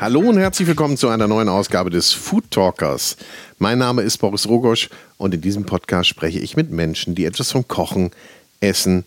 Hallo und herzlich willkommen zu einer neuen Ausgabe des Food Talkers. Mein Name ist Boris Rogosch und in diesem Podcast spreche ich mit Menschen, die etwas vom Kochen, Essen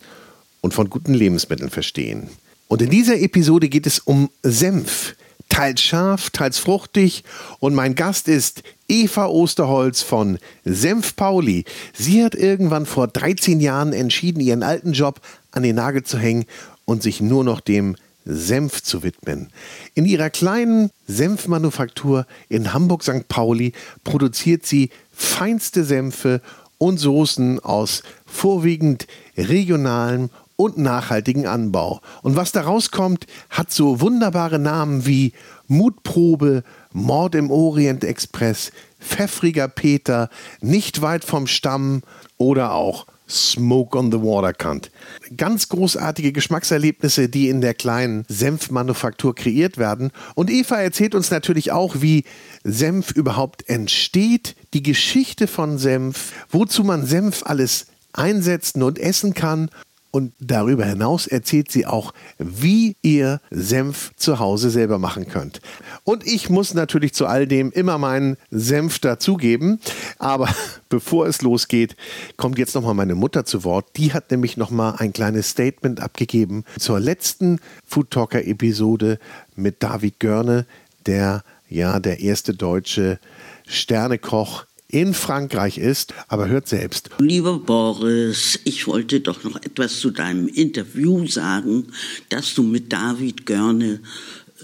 und von guten Lebensmitteln verstehen. Und in dieser Episode geht es um Senf. Teils scharf, teils fruchtig. Und mein Gast ist Eva Osterholz von Senf Pauli. Sie hat irgendwann vor 13 Jahren entschieden, ihren alten Job an den Nagel zu hängen und sich nur noch dem Senf zu widmen. In ihrer kleinen Senfmanufaktur in Hamburg-St. Pauli produziert sie feinste Senfe und Soßen aus vorwiegend regionalem und nachhaltigen Anbau. Und was daraus kommt, hat so wunderbare Namen wie Mutprobe, Mord im Orient Express, Pfeffriger Peter, Nicht weit vom Stamm oder auch Smoke on the Water Kant. Ganz großartige Geschmackserlebnisse, die in der kleinen Senfmanufaktur kreiert werden. Und Eva erzählt uns natürlich auch, wie Senf überhaupt entsteht, die Geschichte von Senf, wozu man Senf alles einsetzen und essen kann und darüber hinaus erzählt sie auch, wie ihr Senf zu Hause selber machen könnt. Und ich muss natürlich zu all dem immer meinen Senf dazugeben. Aber bevor es losgeht, kommt jetzt nochmal meine Mutter zu Wort. Die hat nämlich nochmal ein kleines Statement abgegeben zur letzten Food Talker Episode mit David Görne, der ja der erste deutsche Sternekoch in Frankreich ist, aber hört selbst. Lieber Boris, ich wollte doch noch etwas zu deinem Interview sagen, das du mit David Görne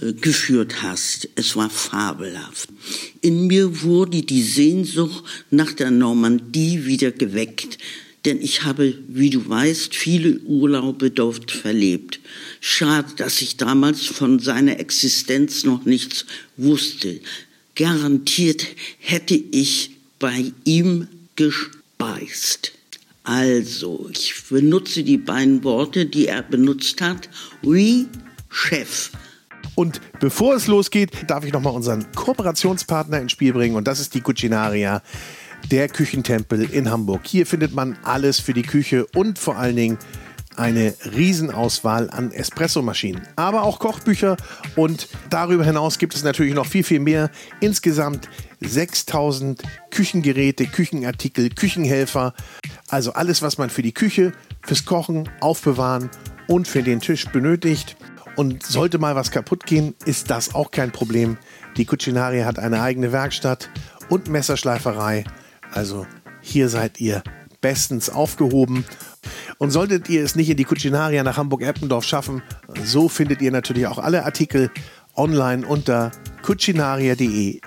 äh, geführt hast. Es war fabelhaft. In mir wurde die Sehnsucht nach der Normandie wieder geweckt, denn ich habe, wie du weißt, viele Urlaube dort verlebt. Schade, dass ich damals von seiner Existenz noch nichts wusste. Garantiert hätte ich bei ihm gespeist. Also, ich benutze die beiden Worte, die er benutzt hat. Oui, Chef. Und bevor es losgeht, darf ich nochmal unseren Kooperationspartner ins Spiel bringen und das ist die Cucinaria, der Küchentempel in Hamburg. Hier findet man alles für die Küche und vor allen Dingen eine Riesenauswahl an Espressomaschinen, aber auch Kochbücher und darüber hinaus gibt es natürlich noch viel, viel mehr. Insgesamt 6000 Küchengeräte, Küchenartikel, Küchenhelfer, also alles, was man für die Küche, fürs Kochen, Aufbewahren und für den Tisch benötigt. Und sollte mal was kaputt gehen, ist das auch kein Problem. Die Cucinaria hat eine eigene Werkstatt und Messerschleiferei. Also hier seid ihr bestens aufgehoben. Und solltet ihr es nicht in die Cucinaria nach Hamburg-Eppendorf schaffen, so findet ihr natürlich auch alle Artikel online unter cucinaria.de.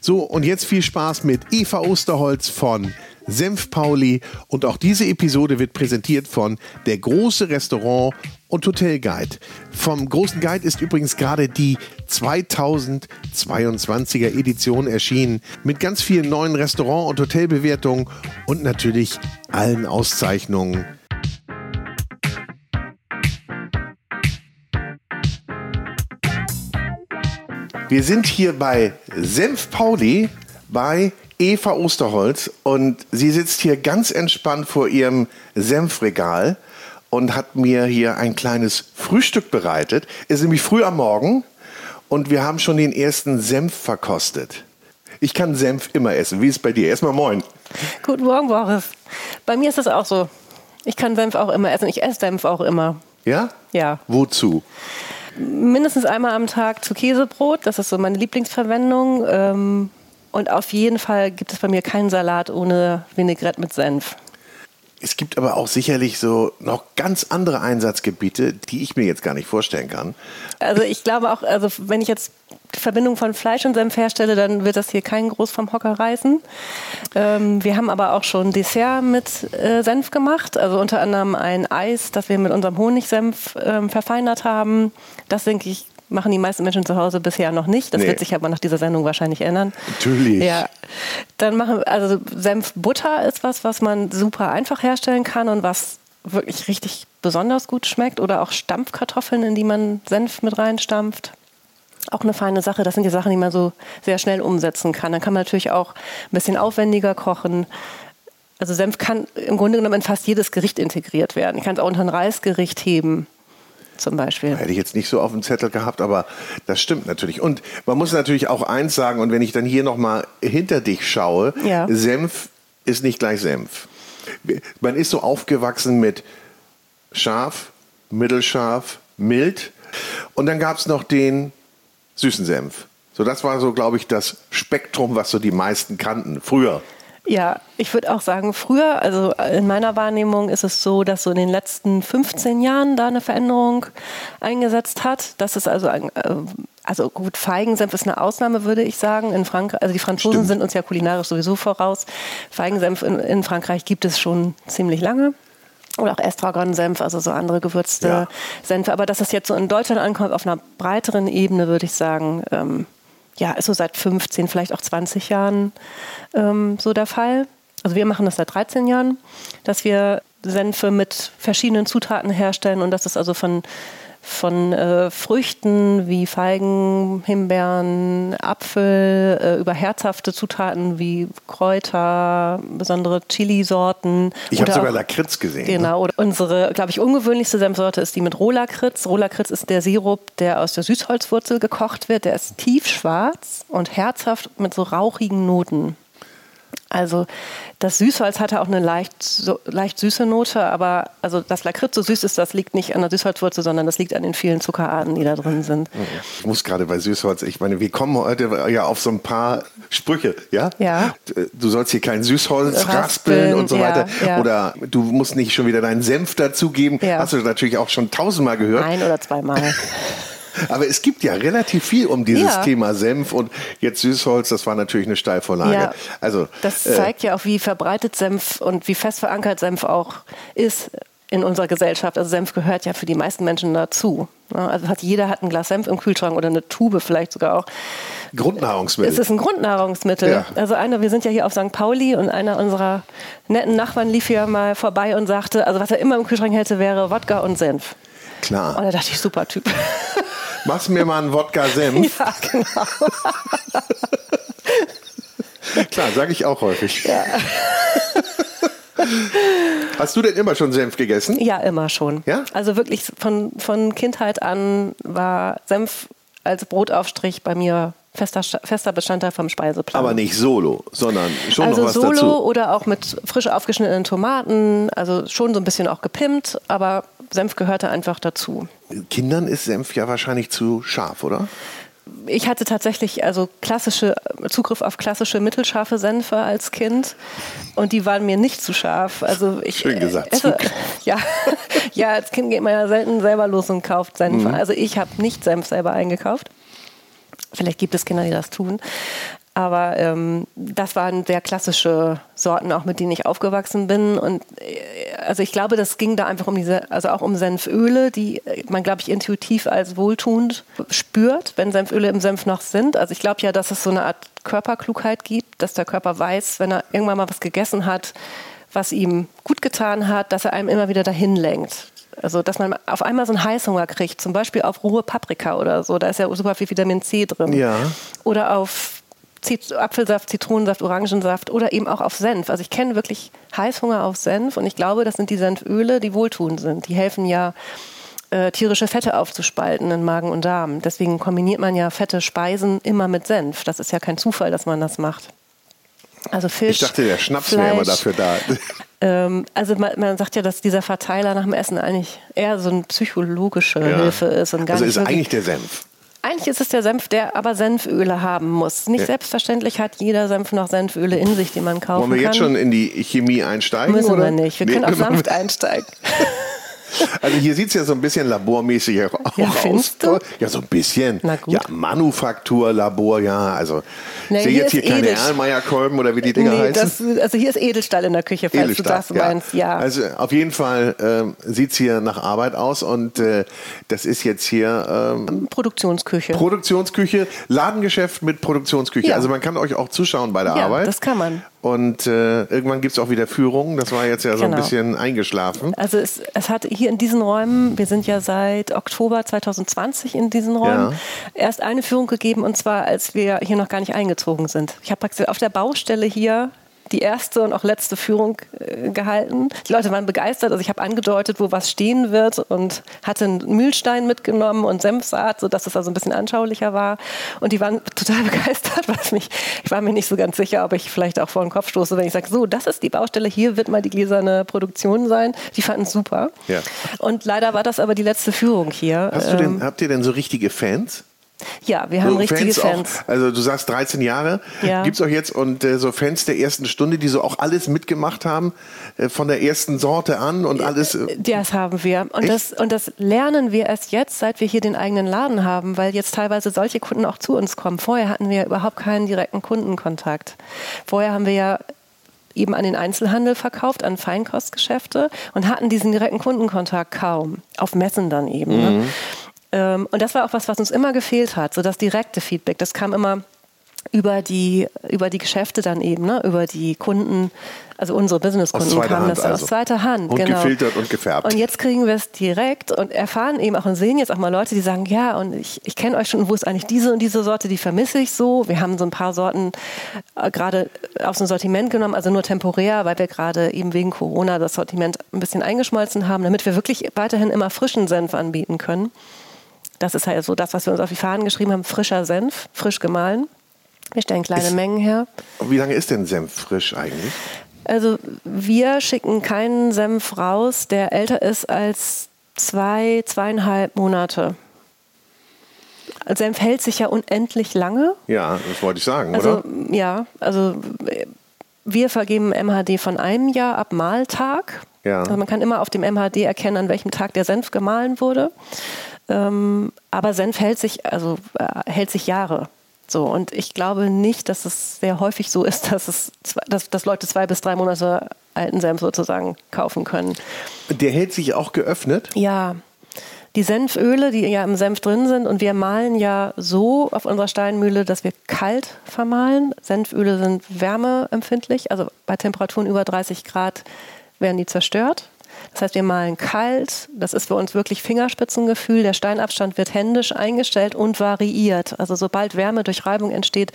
So, und jetzt viel Spaß mit Eva Osterholz von Senf Pauli und auch diese Episode wird präsentiert von der große Restaurant und Hotel Guide. Vom großen Guide ist übrigens gerade die 2022er Edition erschienen mit ganz vielen neuen Restaurant- und Hotelbewertungen und natürlich allen Auszeichnungen. Wir sind hier bei Senf Pauli bei Eva Osterholz und sie sitzt hier ganz entspannt vor ihrem Senfregal und hat mir hier ein kleines Frühstück bereitet. Es ist nämlich früh am Morgen und wir haben schon den ersten Senf verkostet. Ich kann Senf immer essen. Wie ist es bei dir? Erstmal moin. Guten Morgen, Boris. Bei mir ist das auch so. Ich kann Senf auch immer essen. Ich esse Senf auch immer. Ja? Ja. Wozu? Mindestens einmal am Tag zu Käsebrot. Das ist so meine Lieblingsverwendung. Ähm, und auf jeden Fall gibt es bei mir keinen Salat ohne Vinaigrette mit Senf. Es gibt aber auch sicherlich so noch ganz andere Einsatzgebiete, die ich mir jetzt gar nicht vorstellen kann. Also ich glaube auch, also wenn ich jetzt die Verbindung von Fleisch und Senf herstelle, dann wird das hier keinen groß vom Hocker reißen. Ähm, wir haben aber auch schon Dessert mit äh, Senf gemacht, also unter anderem ein Eis, das wir mit unserem Honigsenf ähm, verfeinert haben. Das denke ich machen die meisten Menschen zu Hause bisher noch nicht. Das nee. wird sich aber nach dieser Sendung wahrscheinlich ändern. Natürlich. Ja. Dann machen also Senfbutter ist was, was man super einfach herstellen kann und was wirklich richtig besonders gut schmeckt. Oder auch Stampfkartoffeln, in die man Senf mit reinstampft. Auch eine feine Sache. Das sind die Sachen, die man so sehr schnell umsetzen kann. Dann kann man natürlich auch ein bisschen aufwendiger kochen. Also Senf kann im Grunde genommen in fast jedes Gericht integriert werden. Ich kann es auch unter ein Reisgericht heben zum Beispiel. Hätte ich jetzt nicht so auf dem Zettel gehabt, aber das stimmt natürlich. Und man muss natürlich auch eins sagen, und wenn ich dann hier nochmal hinter dich schaue, ja. Senf ist nicht gleich Senf. Man ist so aufgewachsen mit scharf, mittelscharf, mild. Und dann gab es noch den süßen Senf. So, das war so, glaube ich, das Spektrum, was so die meisten kannten. Früher. Ja, ich würde auch sagen, früher, also in meiner Wahrnehmung ist es so, dass so in den letzten 15 Jahren da eine Veränderung eingesetzt hat. Das ist also ein, äh, also gut, Feigensenf ist eine Ausnahme, würde ich sagen. In Frankreich, also die Franzosen Stimmt. sind uns ja kulinarisch sowieso voraus. Feigensenf in, in Frankreich gibt es schon ziemlich lange oder auch Estragon-Senf, also so andere gewürzte ja. Senfe. Aber dass das jetzt so in Deutschland ankommt, auf einer breiteren Ebene, würde ich sagen, ähm, ja, ist so seit 15, vielleicht auch 20 Jahren ähm, so der Fall. Also wir machen das seit 13 Jahren, dass wir Senfe mit verschiedenen Zutaten herstellen und das ist also von von äh, Früchten wie Feigen, Himbeeren, Apfel, äh, über herzhafte Zutaten wie Kräuter, besondere Chili-Sorten. Ich habe sogar Lakritz gesehen. Ne? Genau. Oder unsere, glaube ich, ungewöhnlichste Senfsorte ist die mit Rohlakritz. Rohlakritz ist der Sirup, der aus der Süßholzwurzel gekocht wird. Der ist tiefschwarz und herzhaft mit so rauchigen Noten. Also das Süßholz hatte auch eine leicht, so, leicht süße Note, aber also das Lakritz so süß ist, das liegt nicht an der Süßholzwurzel, sondern das liegt an den vielen Zuckerarten, die da drin sind. Ich muss gerade bei Süßholz, ich meine, wir kommen heute ja auf so ein paar Sprüche, ja? Ja. Du sollst hier kein Süßholz raspeln, raspeln und so ja, weiter. Ja. Oder du musst nicht schon wieder deinen Senf dazugeben. Ja. Hast du natürlich auch schon tausendmal gehört. Ein oder zweimal. Aber es gibt ja relativ viel um dieses ja. Thema Senf und jetzt Süßholz, das war natürlich eine Steilvorlage. Ja, also, das äh, zeigt ja auch, wie verbreitet Senf und wie fest verankert Senf auch ist in unserer Gesellschaft. Also Senf gehört ja für die meisten Menschen dazu. Also hat jeder hat ein Glas Senf im Kühlschrank oder eine Tube vielleicht sogar auch. Grundnahrungsmittel. Es ist ein Grundnahrungsmittel. Ja. Also einer, wir sind ja hier auf St. Pauli und einer unserer netten Nachbarn lief hier mal vorbei und sagte, also was er immer im Kühlschrank hätte, wäre Wodka und Senf. Klar. Und da dachte ich, super Typ. Machst mir mal einen Wodka-Senf? Ja, genau. Klar, sage ich auch häufig. Ja. Hast du denn immer schon Senf gegessen? Ja, immer schon. Ja? Also wirklich von, von Kindheit an war Senf als Brotaufstrich bei mir fester, fester Bestandteil vom Speiseplan. Aber nicht solo, sondern schon also noch was solo dazu. oder auch mit frisch aufgeschnittenen Tomaten, also schon so ein bisschen auch gepimpt, aber Senf gehörte einfach dazu. Kindern ist Senf ja wahrscheinlich zu scharf, oder? Ich hatte tatsächlich also klassische Zugriff auf klassische mittelscharfe Senfe als Kind und die waren mir nicht zu scharf. Also ich Schön gesagt. Esse, ja, ja, als Kind geht man ja selten selber los und kauft Senf. Mhm. Also ich habe nicht Senf selber eingekauft. Vielleicht gibt es Kinder, die das tun. Aber ähm, das waren sehr klassische Sorten, auch mit denen ich aufgewachsen bin. Und äh, also ich glaube, das ging da einfach um diese, also auch um Senföle, die man, glaube ich, intuitiv als wohltuend spürt, wenn Senföle im Senf noch sind. Also ich glaube ja, dass es so eine Art Körperklugheit gibt, dass der Körper weiß, wenn er irgendwann mal was gegessen hat, was ihm gut getan hat, dass er einem immer wieder dahin lenkt. Also, dass man auf einmal so einen Heißhunger kriegt, zum Beispiel auf rohe Paprika oder so, da ist ja super viel Vitamin C drin. Ja. Oder auf Apfelsaft, Zitronensaft, Orangensaft oder eben auch auf Senf. Also ich kenne wirklich Heißhunger auf Senf und ich glaube, das sind die Senföle, die wohltuend sind. Die helfen ja, äh, tierische Fette aufzuspalten in Magen und Darm. Deswegen kombiniert man ja fette Speisen immer mit Senf. Das ist ja kein Zufall, dass man das macht. Also Fisch. Ich dachte, der Schnaps wäre immer dafür da. Ähm, also man, man, sagt ja, dass dieser Verteiler nach dem Essen eigentlich eher so eine psychologische ja. Hilfe ist. Und gar also ist eigentlich der Senf. Eigentlich ist es der Senf, der aber Senföle haben muss. Nicht ja. selbstverständlich hat jeder Senf noch Senföle in sich, die man kaufen kann. Wollen wir jetzt schon in die Chemie einsteigen? Müssen oder? wir nicht. Wir nee. können auch sanft einsteigen. Also hier sieht es ja so ein bisschen labormäßig auch ja, aus. Du? Ja, so ein bisschen. Ja, Manufakturlabor, ja. Also nee, sehe jetzt hier keine Erlmeyer-Kolben oder wie die Dinger nee, heißen. Das, also hier ist Edelstahl in der Küche, falls Edelstahl, du das ja. meinst. Ja. Also auf jeden Fall äh, sieht es hier nach Arbeit aus und äh, das ist jetzt hier ähm, Produktionsküche. Produktionsküche, Ladengeschäft mit Produktionsküche. Ja. Also man kann euch auch zuschauen bei der Arbeit. das kann man. Und äh, irgendwann gibt es auch wieder Führungen. Das war jetzt ja so genau. ein bisschen eingeschlafen. Also es, es hat hier in diesen Räumen, wir sind ja seit Oktober 2020 in diesen Räumen, ja. erst eine Führung gegeben und zwar, als wir hier noch gar nicht eingezogen sind. Ich habe praktisch auf der Baustelle hier die erste und auch letzte Führung äh, gehalten. Die Leute waren begeistert. Also ich habe angedeutet, wo was stehen wird und hatte einen Mühlstein mitgenommen und Senfsaat, sodass es also ein bisschen anschaulicher war. Und die waren total begeistert, was mich, ich war mir nicht so ganz sicher, ob ich vielleicht auch vor den Kopf stoße, wenn ich sage, so, das ist die Baustelle, hier wird mal die gläserne Produktion sein. Die fanden es super. Ja. Und leider war das aber die letzte Führung hier. Hast du denn, ähm, habt ihr denn so richtige Fans? Ja, wir haben so richtige Fans. Fans. Auch, also du sagst 13 Jahre. Ja. Gibt es auch jetzt und äh, so Fans der ersten Stunde, die so auch alles mitgemacht haben, äh, von der ersten Sorte an und alles. Äh, das haben wir. Und das, und das lernen wir erst jetzt, seit wir hier den eigenen Laden haben, weil jetzt teilweise solche Kunden auch zu uns kommen. Vorher hatten wir überhaupt keinen direkten Kundenkontakt. Vorher haben wir ja eben an den Einzelhandel verkauft, an Feinkostgeschäfte und hatten diesen direkten Kundenkontakt kaum. Auf Messen dann eben. Ne? Mhm. Ne? Ähm, und das war auch was, was uns immer gefehlt hat, so das direkte Feedback. Das kam immer über die, über die Geschäfte dann eben, ne? über die Kunden, also unsere Businesskunden kamen das also. aus zweiter Hand. Und genau. gefiltert und gefärbt. Und jetzt kriegen wir es direkt und erfahren eben auch und sehen jetzt auch mal Leute, die sagen, ja, und ich, ich kenne euch schon, wo ist eigentlich diese und diese Sorte, die vermisse ich so. Wir haben so ein paar Sorten äh, gerade aus dem Sortiment genommen, also nur temporär, weil wir gerade eben wegen Corona das Sortiment ein bisschen eingeschmolzen haben, damit wir wirklich weiterhin immer frischen Senf anbieten können. Das ist halt so das, was wir uns auf die Fahnen geschrieben haben. Frischer Senf, frisch gemahlen. Wir stellen kleine ist, Mengen her. Wie lange ist denn Senf frisch eigentlich? Also wir schicken keinen Senf raus, der älter ist als zwei, zweieinhalb Monate. Senf hält sich ja unendlich lange. Ja, das wollte ich sagen, also, oder? Ja, also wir vergeben MHD von einem Jahr ab Mahltag. Ja. Also man kann immer auf dem MHD erkennen, an welchem Tag der Senf gemahlen wurde. Ähm, aber Senf hält sich, also äh, hält sich Jahre. So, und ich glaube nicht, dass es sehr häufig so ist, dass, es, dass, dass Leute zwei bis drei Monate alten Senf sozusagen kaufen können. Der hält sich auch geöffnet? Ja. Die Senföle, die ja im Senf drin sind, und wir mahlen ja so auf unserer Steinmühle, dass wir kalt vermahlen. Senföle sind wärmeempfindlich, also bei Temperaturen über 30 Grad werden die zerstört. Das heißt, wir malen kalt. Das ist für uns wirklich Fingerspitzengefühl. Der Steinabstand wird händisch eingestellt und variiert. Also sobald Wärme durch Reibung entsteht,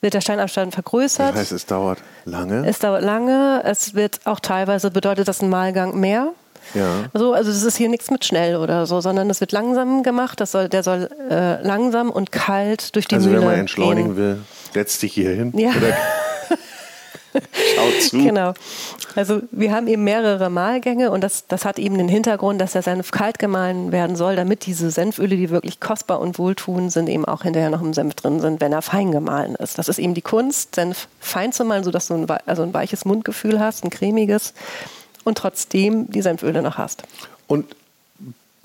wird der Steinabstand vergrößert. Das heißt, es dauert lange? Es dauert lange. Es wird auch teilweise, bedeutet das ein Malgang mehr. Ja. So, also es ist hier nichts mit schnell oder so, sondern es wird langsam gemacht. Das soll, der soll äh, langsam und kalt durch die also Mühle Also wenn man entschleunigen gehen. will, setzt dich hier hin. Ja. Schaut zu. Genau. Also wir haben eben mehrere Mahlgänge und das, das hat eben den Hintergrund, dass der Senf kalt gemahlen werden soll, damit diese Senföle, die wirklich kostbar und wohltun sind, eben auch hinterher noch im Senf drin sind, wenn er fein gemahlen ist. Das ist eben die Kunst, Senf fein zu malen, sodass du ein, also ein weiches Mundgefühl hast, ein cremiges und trotzdem die Senföle noch hast. Und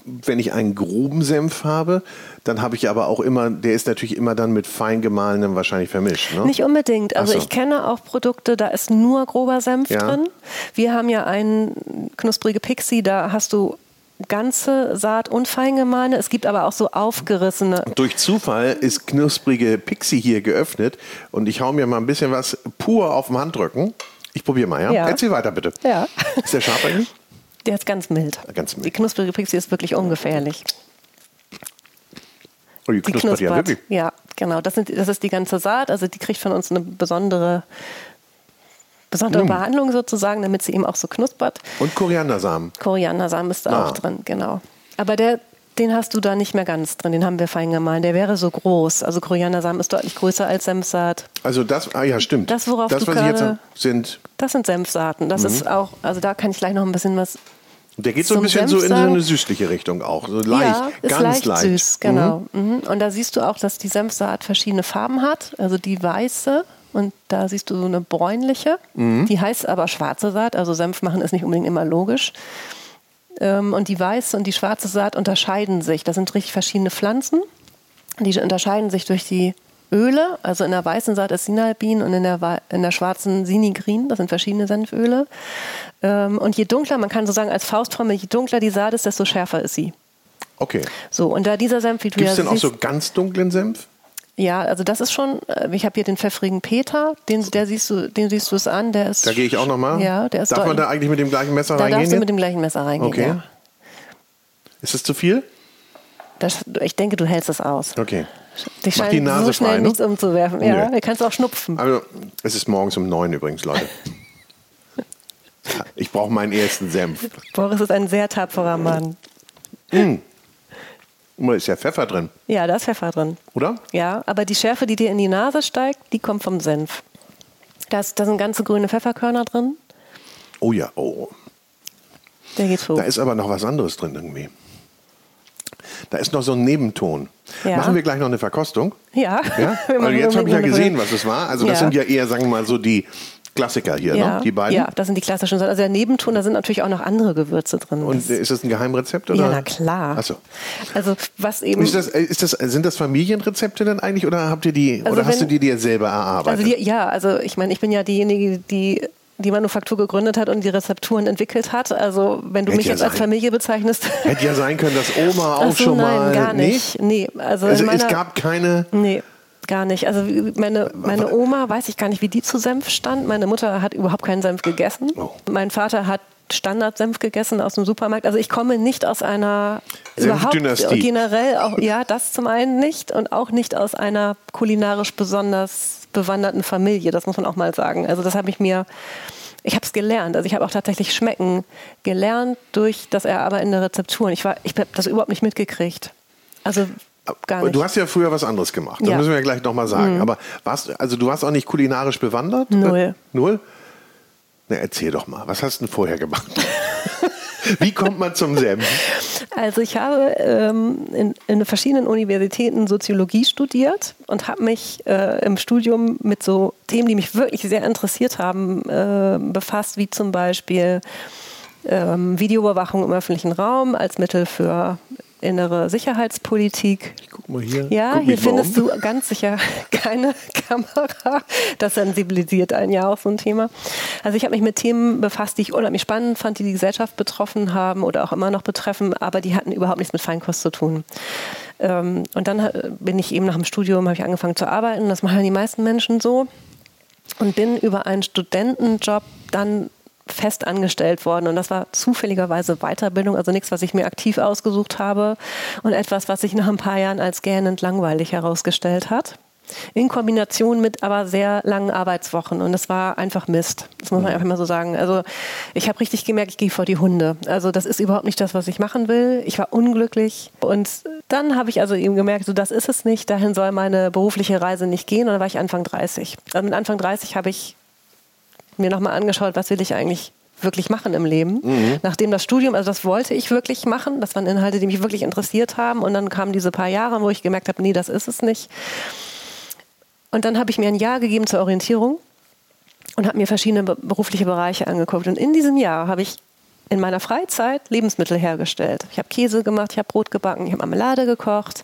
wenn ich einen groben Senf habe, dann habe ich aber auch immer, der ist natürlich immer dann mit fein gemahlenem wahrscheinlich vermischt. Ne? Nicht unbedingt. Also so. ich kenne auch Produkte, da ist nur grober Senf ja. drin. Wir haben ja einen knusprige Pixie, da hast du ganze Saat und fein gemahlene. Es gibt aber auch so aufgerissene. Durch Zufall ist knusprige Pixie hier geöffnet und ich hau mir mal ein bisschen was pur auf den Handrücken. Ich probiere mal, ja? ja? Erzähl weiter bitte. Ja. Ist der scharf eigentlich? Der ist ganz mild. Ganz mild. Die knusprige Pixie ist wirklich ungefährlich. Oh, die, die knuspert, ja wirklich. Ja, genau. Das, sind, das ist die ganze Saat. Also die kriegt von uns eine besondere, besondere mm. Behandlung sozusagen, damit sie eben auch so knuspert. Und Koriandersamen. Koriandersamen ist da ah. auch drin, genau. Aber der, den hast du da nicht mehr ganz drin, den haben wir fein gemahlen. Der wäre so groß. Also Koriandersamen ist deutlich größer als Senfsaat. Also das, ah ja, stimmt. Das, worauf das, du was gerade, ich jetzt sind. Das sind Senfsaaten. Das mhm. ist auch, also da kann ich gleich noch ein bisschen was der geht so ein bisschen so in so eine süßliche Richtung auch. So leicht, ja, ist ganz leicht, leicht. süß, genau. Mhm. mhm. Und da siehst du auch, dass die Senfsaat verschiedene Farben hat. Also die weiße und da siehst du so eine bräunliche. Mhm. Die heißt aber schwarze Saat. Also Senf machen ist nicht unbedingt immer logisch. Ähm, und die weiße und die schwarze Saat unterscheiden sich. Das sind richtig verschiedene Pflanzen. Die unterscheiden sich durch die Öle, also in der weißen Saat ist Sinalbin und in der, in der schwarzen Sinigrin, das sind verschiedene Senföle. Ähm, und je dunkler, man kann so sagen als Faustformel, je dunkler die Saat ist, desto schärfer ist sie. Okay. So, und da dieser Senf, wie du Gibt es ja denn auch so ganz dunklen Senf? Ja, also das ist schon, äh, ich habe hier den pfeffrigen Peter, den, der siehst du, den siehst du es an, der ist. Da gehe ich auch nochmal. Ja, der ist Darf man da eigentlich mit dem gleichen Messer da reingehen? Da darfst du mit dem gleichen Messer reingehen. Okay. Ja. Ist das zu viel? Das, ich denke, du hältst es aus. Okay. Die Macht die Nase so schnell frei, ne? nichts umzuwerfen. Ja, Nö. du kannst auch schnupfen. Also, es ist morgens um neun übrigens, Leute. Ich brauche meinen ersten Senf. Boris ist ein sehr tapferer Mann. Da ist ja Pfeffer drin, Ja, da ist Pfeffer drin. oder? Ja, aber die Schärfe, die dir in die Nase steigt, die kommt vom Senf. Da, ist, da sind ganze grüne Pfefferkörner drin. Oh ja, oh. Der geht hoch. Da ist aber noch was anderes drin irgendwie. Da ist noch so ein Nebenton. Ja. Machen wir gleich noch eine Verkostung? Ja, Ja? Machen jetzt habe ich ja gesehen, was es war. Also das Ja. sind ja eher, sagen wir mal, so die Klassiker hier, ja, ne? die beiden. Ja, das sind die klassischen. Also der Nebenton, da sind natürlich auch noch andere Gewürze drin. Und ist das ein Geheimrezept? Oder? ja, na klar. Achso. Also was eben. Ist das, ist das, sind das Familienrezepte denn eigentlich oder habt ihr die Also oder hast du wenn- die dir selber erarbeitet? Also die, ja, also ich meine, ich bin ja diejenige, die die Manufaktur gegründet hat und die Rezepturen entwickelt hat. Also wenn du Hätte mich ja jetzt als sein- Familie bezeichnest. Hätte ja sein können, dass Oma auch so, schon nein, mal. gar Nee? nicht. Nee, also, Also in meiner, es gab keine. Nee, gar nicht. Also meine, meine Oma, weiß ich gar nicht, wie die zu Senf stand. Meine Mutter hat überhaupt keinen Senf gegessen. Oh. Mein Vater hat Standardsenf gegessen aus dem Supermarkt. Also ich komme nicht aus einer überhaupt generell auch ja das zum einen nicht und auch nicht aus einer kulinarisch besonders bewanderten Familie. Das muss man auch mal sagen. Also das habe ich mir ich habe es gelernt. Also ich habe auch tatsächlich Schmecken gelernt durch das Erarbeiten der Rezepturen. Ich war ich habe das überhaupt nicht mitgekriegt. Also gar nicht. Du hast ja früher was anderes gemacht. Das Ja. Mhm. müssen wir ja gleich nochmal sagen. Aber warst, also du warst auch nicht kulinarisch bewandert? Null. Null? Na, erzähl doch mal. Was hast du denn vorher gemacht? Wie kommt man zum Senf? Also ich habe ähm, in, in verschiedenen Universitäten Soziologie studiert und habe mich äh, im Studium mit so Themen, die mich wirklich sehr interessiert haben, äh, befasst, wie zum Beispiel ähm, Videoüberwachung im öffentlichen Raum als Mittel für innere Sicherheitspolitik. Guck mal hier. Ja, Guck hier findest um. du ganz sicher keine Kamera. Das sensibilisiert einen ja auch so ein Thema. Also ich habe mich mit Themen befasst, die ich unheimlich spannend fand, die die Gesellschaft betroffen haben oder auch immer noch betreffen, aber die hatten überhaupt nichts mit Feinkost zu tun. Ähm, und dann äh, bin ich eben nach dem Studium, habe ich angefangen zu arbeiten. Das machen die meisten Menschen so. Und bin über einen Studentenjob dann fest angestellt worden. Und das war zufälligerweise Weiterbildung, also nichts, was ich mir aktiv ausgesucht habe und etwas, was sich nach ein paar Jahren als gähnend langweilig herausgestellt hat. In Kombination mit aber sehr langen Arbeitswochen. Und es war einfach Mist. Das muss man einfach mal so sagen. Also ich habe richtig gemerkt, ich gehe vor die Hunde. Also das ist überhaupt nicht das, was ich machen will. Ich war unglücklich. Und dann habe ich also eben gemerkt, so das ist es nicht. Dahin soll meine berufliche Reise nicht gehen. Und dann war ich Anfang 30. Also mit Anfang 30 habe ich mir nochmal angeschaut, was will ich eigentlich wirklich machen im Leben. Nachdem das Studium, also das wollte ich wirklich machen, das waren Inhalte, die mich wirklich interessiert haben. Und dann kamen diese paar Jahre, wo ich gemerkt habe, nee, das ist es nicht. Und dann habe ich mir ein Jahr gegeben zur Orientierung und habe mir verschiedene be- berufliche Bereiche angeguckt. Und in diesem Jahr habe ich in meiner Freizeit Lebensmittel hergestellt. Ich habe Käse gemacht, ich habe Brot gebacken, ich habe Marmelade gekocht.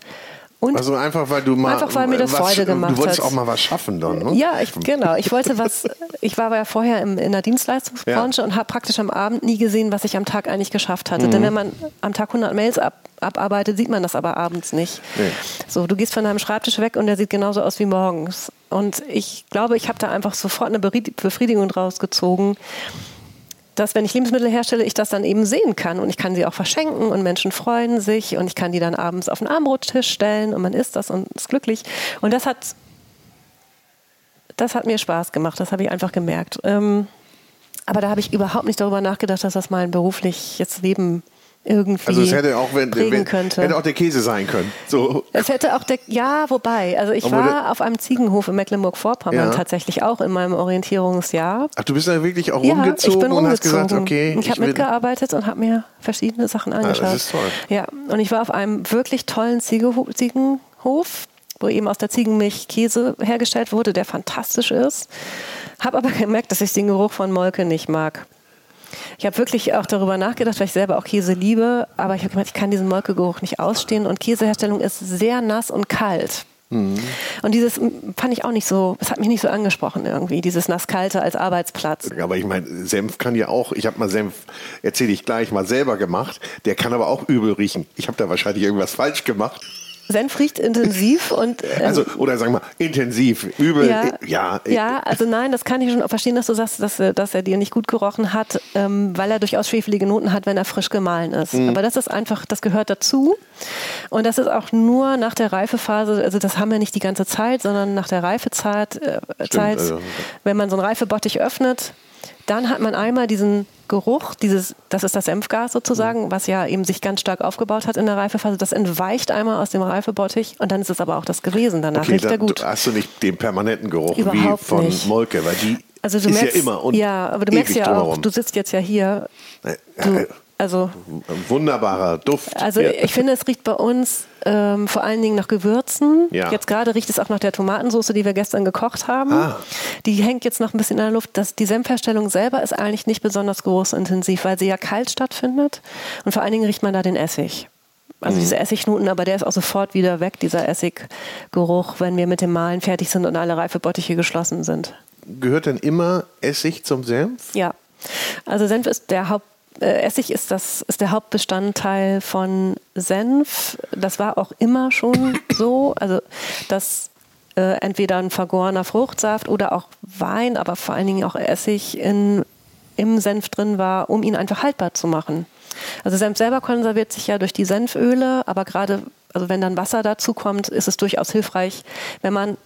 Und Also einfach, weil du mal. Einfach, weil mir das was, Freude gemacht Du wolltest hat. auch mal was schaffen dann, ne? Ja, ich, genau. Ich wollte was. Ich war ja vorher im, in der Dienstleistungsbranche und habe praktisch am Abend nie gesehen, was ich am Tag eigentlich geschafft hatte. Denn wenn man am Tag 100 Mails ab, abarbeitet, sieht man das aber abends nicht. Nee. So, du gehst von deinem Schreibtisch weg und der sieht genauso aus wie morgens. Und ich glaube, ich habe da einfach sofort eine Befriedigung rausgezogen. Dass, wenn ich Lebensmittel herstelle, ich das dann eben sehen kann und ich kann sie auch verschenken und Menschen freuen sich und ich kann die dann abends auf den Armbrottisch stellen und man isst das und ist glücklich. Und das hat das hat mir Spaß gemacht, das habe ich einfach gemerkt. Ähm, aber da habe ich überhaupt nicht darüber nachgedacht, dass das mein berufliches Leben irgendwie Also es hätte auch, wenn, wenn, könnte. hätte auch der Käse sein können. So. es hätte auch der, ja, wobei, also ich Obwohl war auf einem Ziegenhof in Mecklenburg-Vorpommern Ja. tatsächlich auch in meinem Orientierungsjahr. Ach, du bist da wirklich auch Ja, rumgezogen ich bin und hast rumgezogen. gesagt, okay, ich habe will- mitgearbeitet und habe mir verschiedene Sachen angeschaut. ist toll. Ja, und ich war auf einem wirklich tollen Ziegenhof, wo eben aus der Ziegenmilch Käse hergestellt wurde, der fantastisch ist. Habe aber gemerkt, dass ich den Geruch von Molke nicht mag. Ich habe wirklich auch darüber nachgedacht, weil ich selber auch Käse liebe, aber ich habe gemerkt, ich kann diesen Molkegeruch nicht ausstehen und Käseherstellung ist sehr nass und kalt. Mhm. Und dieses fand ich auch nicht so, es hat mich nicht so angesprochen irgendwie, dieses Nasskalte als Arbeitsplatz. Aber ich meine, Senf kann ja auch, ich habe mal Senf, erzähle ich gleich, mal selber gemacht. Der kann aber auch übel riechen. Ich habe da wahrscheinlich irgendwas falsch gemacht. Senf riecht intensiv und. Ähm, also, oder sagen wir intensiv, übel. Ja, ja, ja, also nein, das kann ich schon verstehen, dass du sagst, dass, dass er dir nicht gut gerochen hat, ähm, weil er durchaus schwefelige Noten hat, wenn er frisch gemahlen ist. Mhm. Aber das ist einfach, das gehört dazu. Und das ist auch nur nach der Reifephase, also das haben wir nicht die ganze Zeit, sondern nach der Reifezeit, äh, Zeit, also. wenn man so einen Reifebottich öffnet, dann hat man einmal diesen Geruch, dieses, das ist das Senfgas sozusagen, was ja eben sich ganz stark aufgebaut hat in der Reifephase. Das entweicht einmal aus dem Reifebottich und dann ist es aber auch das gewesen. Danach okay, riecht er gut. Hast du nicht den permanenten Geruch Überhaupt wie von nicht. Molke, weil die also ist merkst, ja immer und Ja, aber du merkst ja auch, du sitzt jetzt ja hier. Du, also ein wunderbarer Duft. Also ich finde, es riecht bei uns ähm, vor allen Dingen nach Gewürzen. Ja. Jetzt gerade riecht es auch nach der Tomatensauce, die wir gestern gekocht haben. Ah. Die hängt jetzt noch ein bisschen in der Luft. Das, die Senfherstellung selber ist eigentlich nicht besonders geruchsintensiv, weil sie ja kalt stattfindet. Und vor allen Dingen riecht man da den Essig. Also mhm. diese Essignoten, aber der ist auch sofort wieder weg, dieser Essiggeruch, wenn wir mit dem Mahlen fertig sind und alle Reifebottiche geschlossen sind. Gehört denn immer Essig zum Senf? Ja. Also Senf ist der Haupt äh, Essig ist, das, ist der Hauptbestandteil von Senf. Das war auch immer schon so. Also, dass äh, entweder ein vergorener Fruchtsaft oder auch Wein, aber vor allen Dingen auch Essig in, im Senf drin war, um ihn einfach haltbar zu machen. Also Senf selber konserviert sich ja durch die Senföle, aber gerade also wenn dann Wasser dazu kommt, ist es durchaus hilfreich, wenn man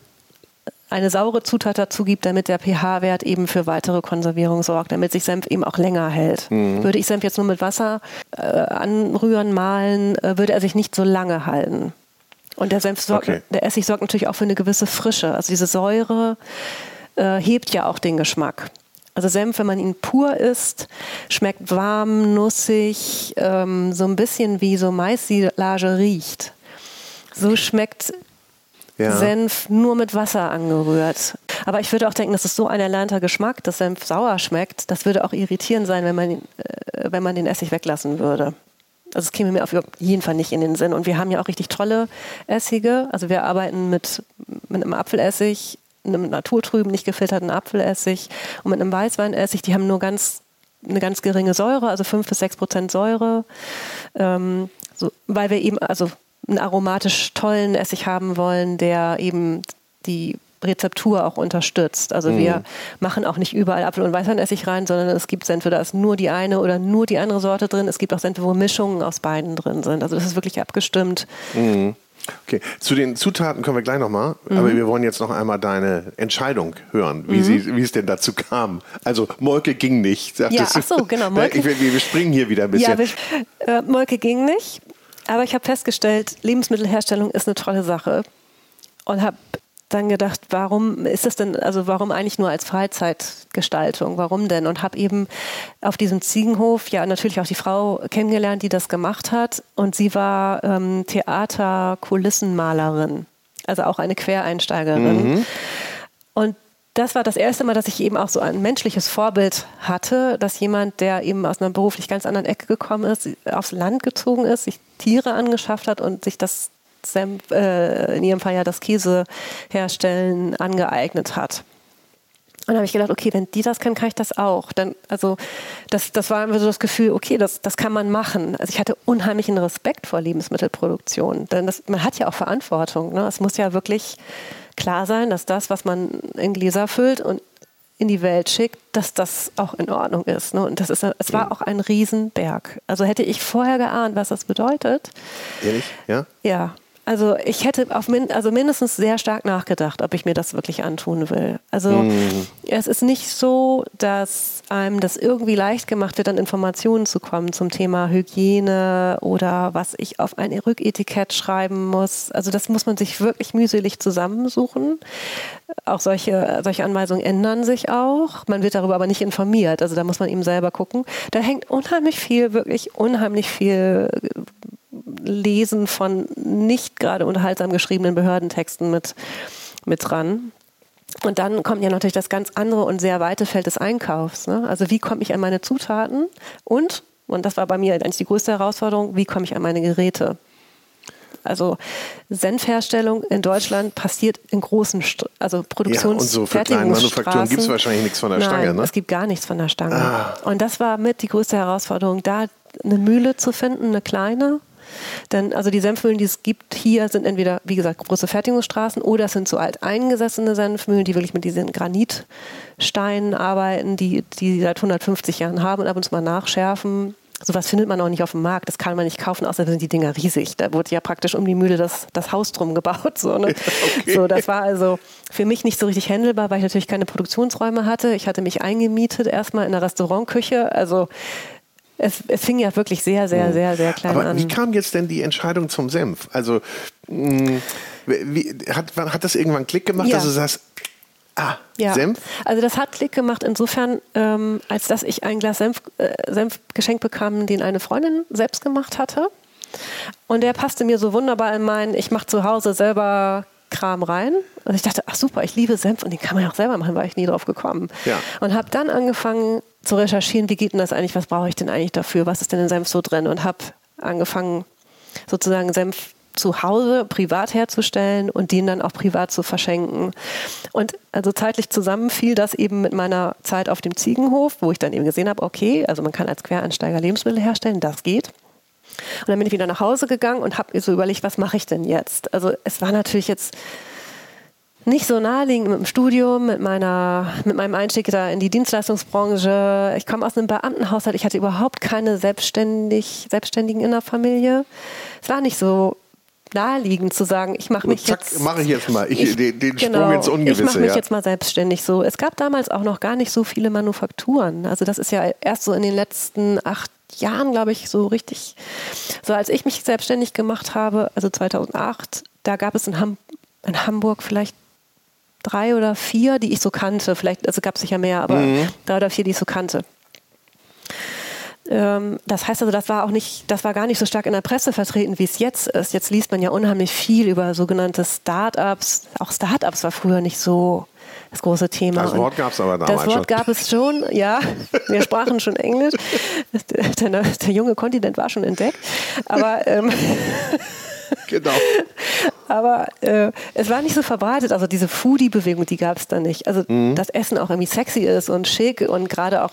eine saure Zutat dazu gibt, damit der pH-Wert eben für weitere Konservierung sorgt, damit sich Senf eben auch länger hält. Mhm. Würde ich Senf jetzt nur mit Wasser äh, anrühren, mahlen, äh, würde er sich nicht so lange halten. Und der Senf sorgt, okay. der Essig sorgt natürlich auch für eine gewisse Frische. Also diese Säure äh, hebt ja auch den Geschmack. Also Senf, wenn man ihn pur isst, schmeckt warm, nussig, ähm, so ein bisschen wie so Maissilage riecht. So schmeckt ja. Senf nur mit Wasser angerührt. Aber ich würde auch denken, das ist so ein erlernter Geschmack, dass Senf sauer schmeckt. Das würde auch irritierend sein, wenn man, äh, wenn man den Essig weglassen würde. Also es käme mir auf jeden Fall nicht in den Sinn. Und wir haben ja auch richtig tolle Essige. Also wir arbeiten mit, mit einem Apfelessig, einem naturtrüben, nicht gefilterten Apfelessig und mit einem Weißweinessig. Die haben nur ganz eine ganz geringe Säure, also fünf bis sechs Prozent Säure, ähm, so, weil wir eben, also einen aromatisch tollen Essig haben wollen, der eben die Rezeptur auch unterstützt. Also mhm. wir machen auch nicht überall Apfel- und Weißweinessig rein, sondern es gibt Senfe, da ist nur die eine oder nur die andere Sorte drin. Es gibt auch Senfe, wo Mischungen aus beiden drin sind. Also das ist wirklich abgestimmt. Mhm. Okay, zu den Zutaten kommen wir gleich nochmal, mhm. aber wir wollen jetzt noch einmal deine Entscheidung hören, wie, mhm. sie, wie es denn dazu kam. Also Molke ging nicht. Ja, ach so, genau. Molke. Wir, wir, springen hier wieder ein bisschen. Ja, wir, äh, Molke ging nicht. Aber ich habe festgestellt, Lebensmittelherstellung ist eine tolle Sache und habe dann gedacht, warum ist das denn, also warum eigentlich nur als Freizeitgestaltung? Warum denn? Und habe eben auf diesem Ziegenhof ja natürlich auch die Frau kennengelernt, die das gemacht hat. Und sie war ähm, Theaterkulissenmalerin, also auch eine Quereinsteigerin. Mhm. Das war das erste Mal, dass ich eben auch so ein menschliches Vorbild hatte, dass jemand, der eben aus einer beruflich ganz anderen Ecke gekommen ist, aufs Land gezogen ist, sich Tiere angeschafft hat und sich das äh, in ihrem Fall ja das Käseherstellen angeeignet hat. Und dann habe ich gedacht, okay, wenn die das können, kann ich das auch. Dann, also das, das war einfach so das Gefühl, okay, das, das kann man machen. Also ich hatte unheimlichen Respekt vor Lebensmittelproduktion, denn das, man hat ja auch Verantwortung. Ne? Es muss ja wirklich klar sein, dass das, was man in Gläser füllt und in die Welt schickt, dass das auch in Ordnung ist. Ne? Und das ist, es war auch ein Riesenberg. Also hätte ich vorher geahnt, was das bedeutet. Ehrlich? Ja? Ja. Also ich hätte auf min also mindestens sehr stark nachgedacht, ob ich mir das wirklich antun will. Also mm. es ist nicht so, dass einem das irgendwie leicht gemacht wird, an Informationen zu kommen zum Thema Hygiene oder was ich auf ein Rücketikett schreiben muss. Also das muss man sich wirklich mühselig zusammensuchen. Auch solche, solche Anweisungen ändern sich auch. Man wird darüber aber nicht informiert. Also da muss man eben selber gucken. Da hängt unheimlich viel, wirklich unheimlich viel Lesen von nicht gerade unterhaltsam geschriebenen Behördentexten mit, mit dran. Und dann kommt ja natürlich das ganz andere und sehr weite Feld des Einkaufs. Ne? Also wie komme ich an meine Zutaten und, und das war bei mir eigentlich die größte Herausforderung, wie komme ich an meine Geräte? Also Senfherstellung in Deutschland passiert in großen, St also Produktions- ja, und so für kleine Manufakturen gibt es wahrscheinlich nichts von der Nein, Stange, ne? es gibt gar nichts von der Stange. Ah. Und das war mit die größte Herausforderung, da eine Mühle zu finden, eine kleine, Denn also die Senfmühlen, die es gibt hier, sind entweder, wie gesagt, große Fertigungsstraßen oder es sind so alteingesessene Senfmühlen, die wirklich mit diesen Granitsteinen arbeiten, die, die sie seit 150 Jahren haben und ab und zu mal nachschärfen. Sowas findet man auch nicht auf dem Markt, das kann man nicht kaufen, außerdem sind die Dinger riesig. Da wurde ja praktisch um die Mühle das, das Haus drum gebaut. So, ne? okay. so, das war also für mich nicht so richtig händelbar, weil ich natürlich keine Produktionsräume hatte. Ich hatte mich eingemietet erstmal in der Restaurantküche. Also es, es fing ja wirklich sehr, sehr, hm. sehr, sehr klein Aber an. Wie kam jetzt denn die Entscheidung zum Senf? Also mh, hm, wie, hat, hat das irgendwann Klick gemacht, ja. dass du sagst, Ah, ja. Senf? Also das hat Klick gemacht insofern, ähm, als dass ich ein Glas Senf, äh, Senf geschenkt bekam, den eine Freundin selbst gemacht hatte. Und der passte mir so wunderbar in meinen, ich mache zu Hause selber Kram rein. Und ich dachte, ach super, ich liebe Senf und den kann man ja auch selber machen, war ich nie drauf gekommen. Ja. Und habe dann angefangen zu recherchieren, wie geht denn das eigentlich, was brauche ich denn eigentlich dafür, was ist denn in Senf so drin und habe angefangen sozusagen Senf zu Hause privat herzustellen und den dann auch privat zu verschenken. Und also zeitlich zusammen fiel das eben mit meiner Zeit auf dem Ziegenhof, wo ich dann eben gesehen habe, okay, also man kann als Quereinsteiger Lebensmittel herstellen, das geht. Und dann bin ich wieder nach Hause gegangen und habe so überlegt, was mache ich denn jetzt? Also es war natürlich jetzt nicht so naheliegend mit dem Studium, mit, meiner, mit meinem Einstieg da in die Dienstleistungsbranche. Ich komme aus einem Beamtenhaushalt, ich hatte überhaupt keine selbstständig, Selbstständigen in der Familie. Es war nicht so naheliegend zu sagen, ich mache mich zack, jetzt. mache ich jetzt mal ich, ich, den, den genau, Sprung ins Ungewisse. Ich mache mich ja. jetzt mal selbstständig so. Es gab damals auch noch gar nicht so viele Manufakturen. Also das ist ja erst so in den letzten acht Jahren, glaube ich, so richtig. So als ich mich selbstständig gemacht habe, also 2008, da gab es in, Ham in Hamburg vielleicht drei oder vier, die ich so kannte. Vielleicht, also gab es sicher mehr, aber mhm. drei oder vier, die ich so kannte. Ähm, das heißt also, das war auch nicht, das war gar nicht so stark in der Presse vertreten, wie es jetzt ist. Jetzt liest man ja unheimlich viel über sogenannte Start-ups. Auch Start-ups war früher nicht so das große Thema. Das Wort gab es aber damals Das Wort schon. gab es schon, ja. Wir sprachen schon Englisch. Der, der, der junge Kontinent war schon entdeckt. Aber ähm, genau. Aber äh, es war nicht so verbreitet. Also diese Foodie-Bewegung, die gab es da nicht. Also mhm. dass Essen auch irgendwie sexy ist und schick und gerade auch,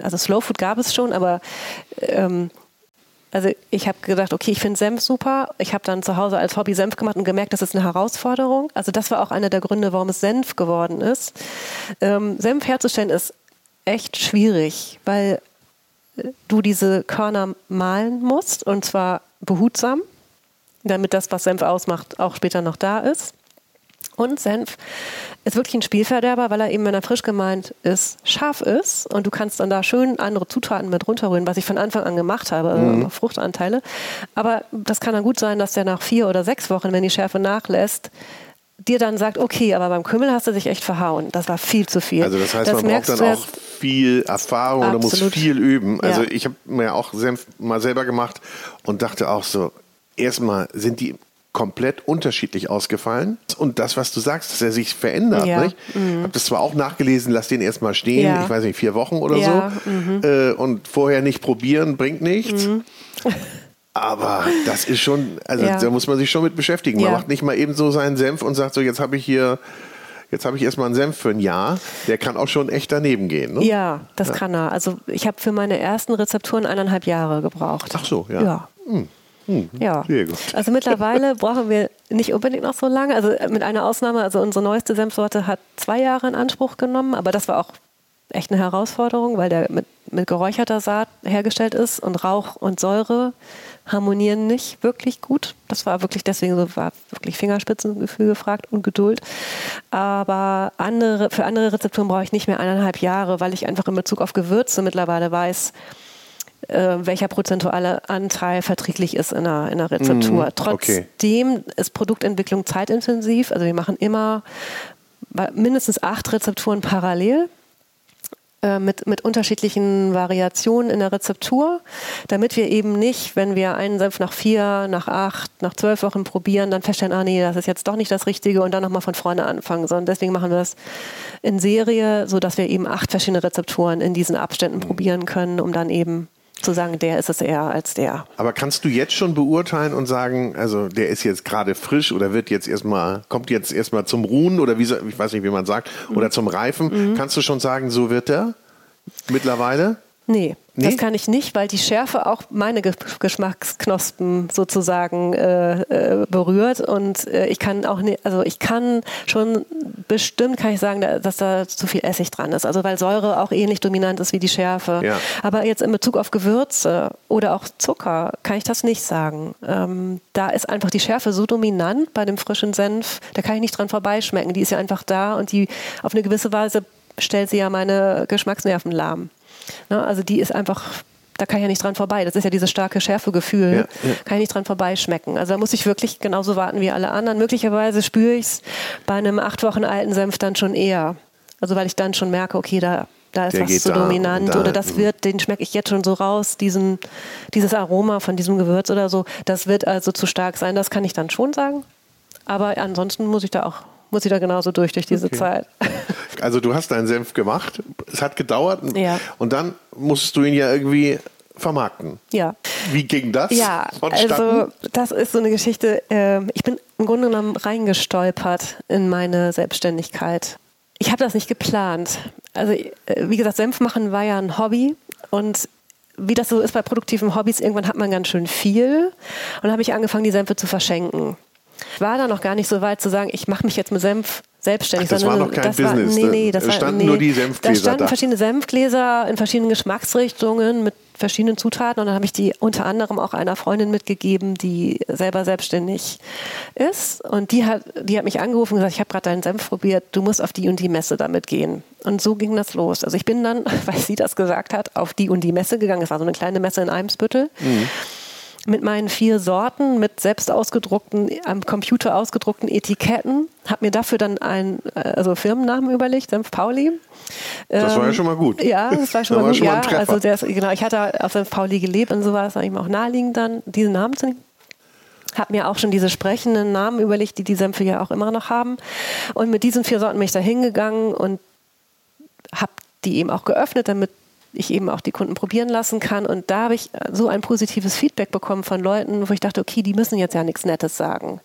also Slow Food gab es schon, aber ähm, also ich habe gedacht, okay, ich finde Senf super. Ich habe dann zu Hause als Hobby Senf gemacht und gemerkt, das ist eine Herausforderung. Also das war auch einer der Gründe, warum es Senf geworden ist. Ähm, Senf herzustellen ist echt schwierig, weil du diese Körner mahlen musst und zwar behutsam damit das, was Senf ausmacht, auch später noch da ist. Und Senf ist wirklich ein Spielverderber, weil er eben, wenn er frisch gemeint ist, scharf ist. Und du kannst dann da schön andere Zutaten mit runterrühren, was ich von Anfang an gemacht habe, mhm. also Fruchtanteile. Aber das kann dann gut sein, dass der nach vier oder sechs Wochen, wenn die Schärfe nachlässt, dir dann sagt, okay, aber beim Kümmel hast du dich echt verhauen. Das war viel zu viel. Also das heißt, das man braucht dann auch viel Erfahrung oder muss viel üben. Also ja. ich habe mir auch Senf mal selber gemacht und dachte auch so, erstmal sind die komplett unterschiedlich ausgefallen. Und das, was du sagst, dass er sich verändert. Ja. Nicht? Mhm. Ich habe das zwar auch nachgelesen, lass den erstmal stehen, ja. ich weiß nicht, vier Wochen oder ja. so. Mhm. Äh, und vorher nicht probieren, bringt nichts. Mhm. Aber das ist schon, also ja. da muss man sich schon mit beschäftigen. Man macht nicht mal eben so seinen Senf und sagt so, jetzt habe ich hier Jetzt habe ich erstmal einen Senf für ein Jahr. Der kann auch schon echt daneben gehen. Ne? Ja, das ja. kann er. Also ich habe für meine ersten Rezepturen eineinhalb Jahre gebraucht. Ach so, ja. ja. Hm. Mhm. Ja, sehr gut. Also mittlerweile brauchen wir nicht unbedingt noch so lange. Also mit einer Ausnahme, also unsere neueste Senfsorte hat zwei Jahre in Anspruch genommen, aber das war auch echt eine Herausforderung, weil der mit, mit geräucherter Saat hergestellt ist und Rauch und Säure harmonieren nicht wirklich gut. Das war wirklich deswegen so, war wirklich Fingerspitzengefühl gefragt und Geduld. Aber andere, für andere Rezepturen brauche ich nicht mehr eineinhalb Jahre, weil ich einfach in Bezug auf Gewürze mittlerweile weiß, äh, welcher prozentuale Anteil verträglich ist in einer, in einer Rezeptur. Mm, Trotzdem okay. ist Produktentwicklung zeitintensiv. Also wir machen immer mindestens acht Rezepturen parallel äh, mit, mit unterschiedlichen Variationen in der Rezeptur, damit wir eben nicht, wenn wir einen Senf nach vier, nach acht, nach zwölf Wochen probieren, dann feststellen, ah nee, das ist jetzt doch nicht das Richtige und dann nochmal von vorne anfangen, sondern deswegen machen wir das in Serie, sodass wir eben acht verschiedene Rezepturen in diesen Abständen mhm. probieren können, um dann eben zu sagen, der ist es eher als der. Aber kannst du jetzt schon beurteilen und sagen, also der ist jetzt gerade frisch oder wird jetzt erstmal, kommt jetzt erstmal zum Ruhen oder wie, ich weiß nicht, wie man sagt, mhm. oder zum Reifen. Mhm. Kannst du schon sagen, so wird er mittlerweile? Nee, nee, das kann ich nicht, weil die Schärfe auch meine Geschmacksknospen sozusagen äh, äh, berührt und äh, ich kann auch nicht, also ich kann schon bestimmt kann ich sagen, dass da zu viel Essig dran ist, also weil Säure auch ähnlich dominant ist wie die Schärfe. Ja. Aber jetzt in Bezug auf Gewürze oder auch Zucker kann ich das nicht sagen. Ähm, da ist einfach die Schärfe so dominant bei dem frischen Senf, da kann ich nicht dran vorbeischmecken. Die ist ja einfach da und die auf eine gewisse Weise stellt sie ja meine Geschmacksnerven lahm. Ne? Also die ist einfach da kann ich ja nicht dran vorbei. Das ist ja dieses starke Schärfegefühl. Ja, ja. Kann ich nicht dran vorbeischmecken. Also da muss ich wirklich genauso warten wie alle anderen. Möglicherweise spüre ich es bei einem acht Wochen alten Senf dann schon eher. Also weil ich dann schon merke, okay, da, da ist Der was zu so dominant da, oder das wird, den schmecke ich jetzt schon so raus, diesen, dieses Aroma von diesem Gewürz oder so. Das wird also zu stark sein. Das kann ich dann schon sagen. Aber ansonsten muss ich da auch muss ich da genauso durch, durch diese okay. Zeit. Also du hast deinen Senf gemacht, es hat gedauert ja. und dann musstest du ihn ja irgendwie vermarkten. Ja. Wie ging das? Ja, also das ist so eine Geschichte, äh, ich bin im Grunde genommen reingestolpert in meine Selbstständigkeit. Ich habe das nicht geplant. Also äh, wie gesagt, Senf machen war ja ein Hobby und wie das so ist bei produktiven Hobbys, irgendwann hat man ganz schön viel und habe ich angefangen, die Senfe zu verschenken. Ich war da noch gar nicht so weit zu sagen, ich mache mich jetzt mit Senf selbstständig. Ach, das war noch kein das Business. War, nee, nee, das da standen nee, nur die Senfgläser da. standen da. verschiedene Senfgläser in verschiedenen Geschmacksrichtungen mit verschiedenen Zutaten und dann habe ich die unter anderem auch einer Freundin mitgegeben, die selber selbstständig ist und die hat, die hat mich angerufen und gesagt, ich habe gerade deinen Senf probiert, du musst auf die und die Messe damit gehen. Und so ging das los. Also ich bin dann, weil sie das gesagt hat, auf die und die Messe gegangen. Es war so eine kleine Messe in Eimsbüttel. Mhm mit meinen vier Sorten, mit selbst ausgedruckten, am Computer ausgedruckten Etiketten, habe mir dafür dann einen äh, also Firmennamen überlegt, Senf Pauli. Das war ja ähm, schon mal gut. Ja, das war schon das mal gut. Schon mal ja, also der ist, genau, ich hatte auf Senf Pauli gelebt und so war es eigentlich auch naheliegend dann, diesen Namen zu nehmen. Habe mir auch schon diese sprechenden Namen überlegt, die die Senfe ja auch immer noch haben. Und mit diesen vier Sorten bin ich da hingegangen und habe die eben auch geöffnet, damit ich eben auch die Kunden probieren lassen kann. Und da habe ich so ein positives Feedback bekommen von Leuten, wo ich dachte, okay, die müssen jetzt ja nichts Nettes sagen.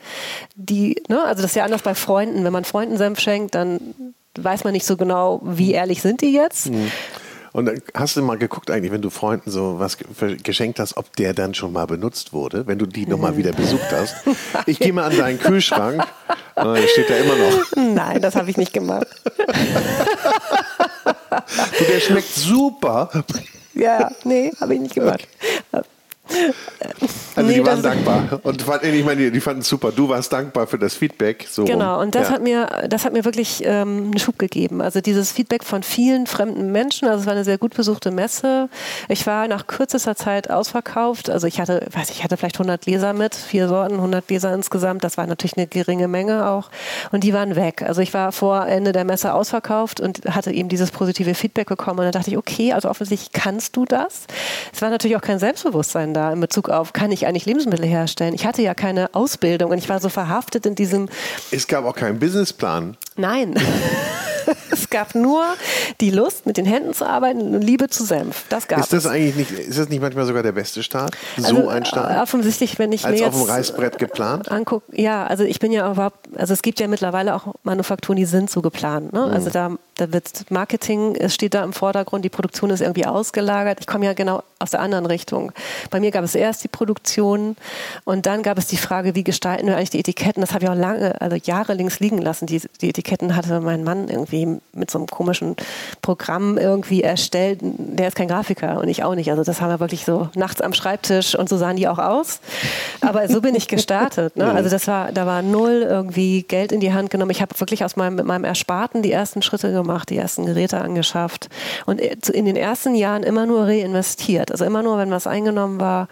Die, ne, also das ist ja anders bei Freunden. Wenn man Freunden Senf schenkt, dann weiß man nicht so genau, wie ehrlich sind die jetzt. Mhm. Und hast du mal geguckt eigentlich, wenn du Freunden so was geschenkt hast, ob der dann schon mal benutzt wurde, wenn du die nochmal wieder besucht hast? Ich gehe mal an deinen Kühlschrank, der steht da immer noch. Nein, das habe ich nicht gemacht. der schmeckt super. Ja, nee, habe ich nicht gemacht. Okay. Also nee, die waren dankbar und ich meine, die fanden es super. Du warst dankbar für das Feedback. So genau, und das ja. hat mir, das hat mir wirklich ähm, einen Schub gegeben. Also dieses Feedback von vielen fremden Menschen. Also es war eine sehr gut besuchte Messe. Ich war nach kürzester Zeit ausverkauft. Also ich hatte, weiß ich, hatte vielleicht 100 Leser mit, vier Sorten, 100 Leser insgesamt. Das war natürlich eine geringe Menge auch. Und die waren weg. Also ich war vor Ende der Messe ausverkauft und hatte eben dieses positive Feedback bekommen. Und dann dachte ich, okay, also offensichtlich kannst du das. Es war natürlich auch kein Selbstbewusstsein da in Bezug auf, kann ich eigentlich Lebensmittel herstellen? Ich hatte ja keine Ausbildung und ich war so verhaftet in diesem. Es gab auch keinen Businessplan. Nein. es gab nur die Lust, mit den Händen zu arbeiten und Liebe zu Senf. Das gab ist das es. eigentlich nicht, ist das nicht manchmal sogar der beste Start? So also, ein Start? Offensichtlich, wenn ich Als mir auf dem Reißbrett geplant? Anguck, ja, also ich bin ja überhaupt, also es gibt ja mittlerweile auch Manufakturen, die sind so geplant. Ne? Mhm. Also da, da wird Marketing, es steht da im Vordergrund, die Produktion ist irgendwie ausgelagert. Ich komme ja genau aus der anderen Richtung. Bei mir gab es erst die Produktion und dann gab es die Frage, wie gestalten wir eigentlich die Etiketten? Das habe ich auch lange, also Jahre links liegen lassen. Die, die Etiketten hatte mein Mann irgendwie mit so einem komischen Programm irgendwie erstellt. Der ist kein Grafiker und ich auch nicht. Also das haben wir wirklich so nachts am Schreibtisch und so sahen die auch aus. Aber so bin ich gestartet. Ne? Also das war, da war null irgendwie Geld in die Hand genommen. Ich habe wirklich aus meinem, mit meinem Ersparten die ersten Schritte gemacht, die ersten Geräte angeschafft und in den ersten Jahren immer nur reinvestiert. Also immer nur, wenn was eingenommen war,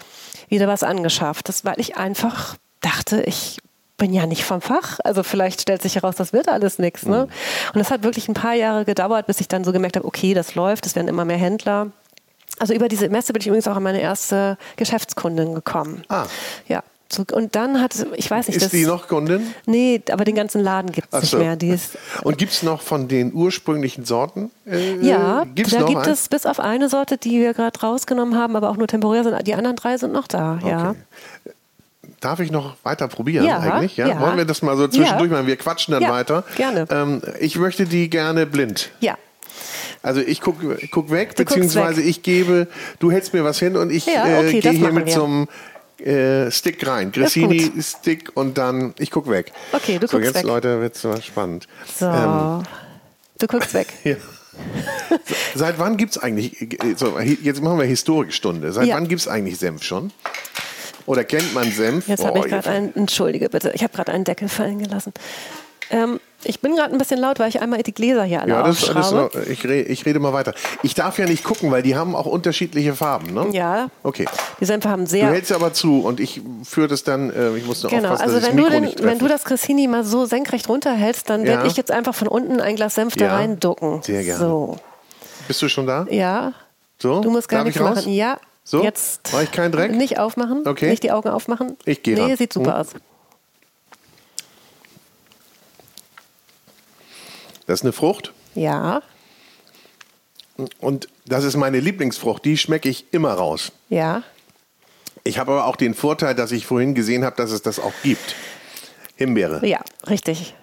wieder was angeschafft. Das, weil ich einfach dachte, ich bin ja nicht vom Fach. Also vielleicht stellt sich heraus, das wird alles nichts. Ne? Mhm. Und es hat wirklich ein paar Jahre gedauert, bis ich dann so gemerkt habe, okay, das läuft, es werden immer mehr Händler. Also über diese Messe bin ich übrigens auch an meine erste Geschäftskundin gekommen. Ah. Ja. Und dann hat, ich weiß nicht. Ist das, die noch Kundin? Nee, aber den ganzen Laden gibt es nicht so. mehr. Die ist, und gibt es noch von den ursprünglichen Sorten? Äh, ja, gibt's da gibt ein? es bis auf eine Sorte, die wir gerade rausgenommen haben, aber auch nur temporär sind. Die anderen drei sind noch da, okay. ja. Darf ich noch weiter probieren ja, eigentlich? Ja? ja? Wollen wir das mal so zwischendurch ja. machen? Wir quatschen dann weiter. Gerne. Ähm, ich möchte die gerne blind. Ja. Also ich gucke guck weg, Du beziehungsweise weg. ich gebe, du hältst mir was hin und ich Ja, äh, okay, das gehe hier mit wir. so einem äh, Stick rein. Das ist Grissini-Stick und dann, ich guck weg. Okay, du so, guckst jetzt, weg. Leute, wird's mal spannend. So. Ähm, du guckst weg. ja. Seit wann gibt's eigentlich, äh, so, jetzt machen wir Historikstunde. Seit Ja. wann gibt's eigentlich Senf schon? Oder kennt man Senf? Jetzt habe ich gerade einen, entschuldige bitte, ich habe gerade einen Deckel fallen gelassen. Ähm, ich bin gerade ein bisschen laut, weil ich einmal die Gläser hier alle Ja, das, das, aufschraube. ich, re, ich rede mal weiter. Ich darf ja nicht gucken, weil die haben auch unterschiedliche Farben, ne? ja, Okay. die Senfe haben Du sehr... hältst aber zu und ich führe das dann, äh, ich muss nur Genau, aufpassen, also dass ich wenn das du, Mikro den, nicht treffe. wenn du das Cressini mal so senkrecht runterhältst, dann Ja. werde ich jetzt einfach von unten ein Glas Senf da Ja. reinducken. Sehr gerne. So, Bist du schon da? ja, So? du musst gar Darf nichts ich raus? machen. Ja, So? jetzt Mach ich keinen Dreck? nicht aufmachen, Okay. nicht die Augen aufmachen. Ich gehe Nee, ran. sieht super Hm. aus. Das ist eine Frucht Ja, und das ist meine Lieblingsfrucht. Die schmecke ich immer raus. ja. Ich habe aber auch den Vorteil, dass ich vorhin gesehen habe, dass es das auch gibt. Himbeere. Ja, richtig.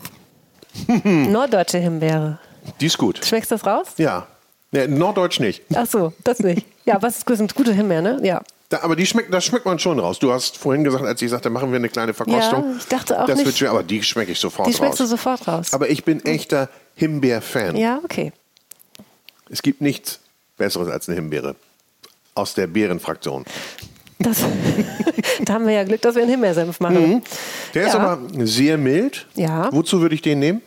Norddeutsche Himbeere. Die ist gut. Schmeckst du das raus? Ja. Nee, Norddeutsch nicht. Ach so, das nicht. Ja, was ist sind gute Himbeeren, ne? Ja. Da, aber die schmeckt, das schmeckt man schon raus. Du hast vorhin gesagt, als ich sagte, machen wir eine kleine Verkostung. Ja, ich dachte auch das nicht- Wird schwer, aber die schmecke ich sofort Die schmeckst du raus. sofort raus. Aber ich bin echter Himbeer-Fan. Ja, okay. Es gibt nichts Besseres als eine Himbeere. Aus der Beerenfraktion. Das, da haben wir ja Glück, dass wir einen Himbeersenf machen. Der ist Ja. aber sehr mild. Ja. Wozu würde ich den nehmen?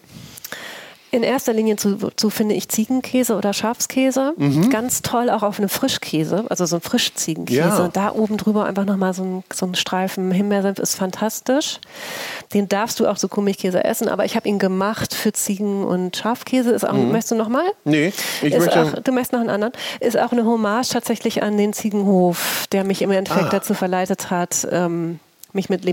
In erster Linie zu, zu finde ich Ziegenkäse oder Schafskäse. Mhm. Ganz toll auch auf eine Frischkäse, also so ein Frischziegenkäse. Ja. Da oben drüber einfach nochmal so ein, so ein Streifen Himbeersenf ist fantastisch. Den darfst du auch so Kuhmilchkäse essen, aber ich habe ihn gemacht für Ziegen- und Schafkäse. Ist auch, Möchtest du nochmal? Mhm. Nee, ich ist möchte- auch, du möchtest noch einen anderen. Ist auch eine Hommage tatsächlich an den Ziegenhof, der mich im Endeffekt Ah. dazu verleitet hat, ähm, mich mit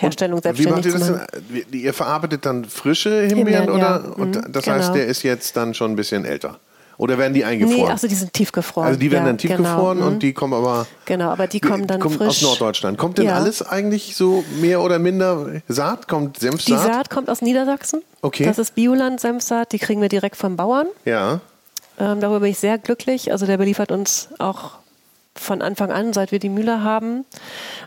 Lebensmittelherstellung Wie macht selbstständig ihr das denn? Ihr verarbeitet dann frische Himbeeren Himbeeren, oder? ja. Und Mhm, das genau. heißt, der ist jetzt dann schon ein bisschen älter. Oder werden die Nee, eingefroren? achso, die sind tiefgefroren. also die werden ja, dann tiefgefroren genau, und mhm. die kommen aber Genau, aber die kommen dann kommen frisch. aus Norddeutschland. Kommt denn Ja. alles eigentlich so mehr oder minder Saat? Kommt Die Senfsaat? Saat kommt aus Niedersachsen. Okay. Das ist Bioland-Senfsaat, die kriegen wir direkt vom Bauern. Ja. Ähm, darüber bin ich sehr glücklich. Also der beliefert uns auch von Anfang an, seit wir die Mühle haben.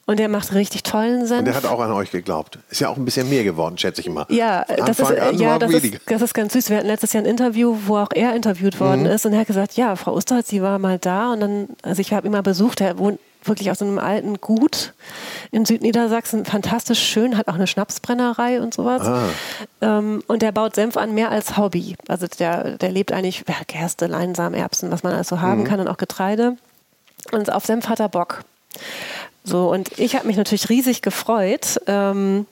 Und der macht richtig tollen Senf. Und der hat auch an euch geglaubt. Ist ja auch ein bisschen mehr geworden, schätze ich mal. Ja, das ist, an ja das, ist, das ist ganz süß. Wir hatten letztes Jahr ein Interview, wo auch er interviewt worden Mhm. ist. Und er hat gesagt, ja, Frau Osterholz, sie war mal da. Und dann, also ich habe ihn mal besucht, er wohnt wirklich aus einem alten Gut in Südniedersachsen. Fantastisch schön, hat auch eine Schnapsbrennerei und sowas. Ah. Ähm, und der baut Senf an mehr als Hobby. Also der, der lebt eigentlich, Gerste, Leinsamen, Erbsen, was man alles so Mhm. haben kann und auch Getreide. Und auf Senf hat er Bock. So, und ich habe mich natürlich riesig gefreut, ähm,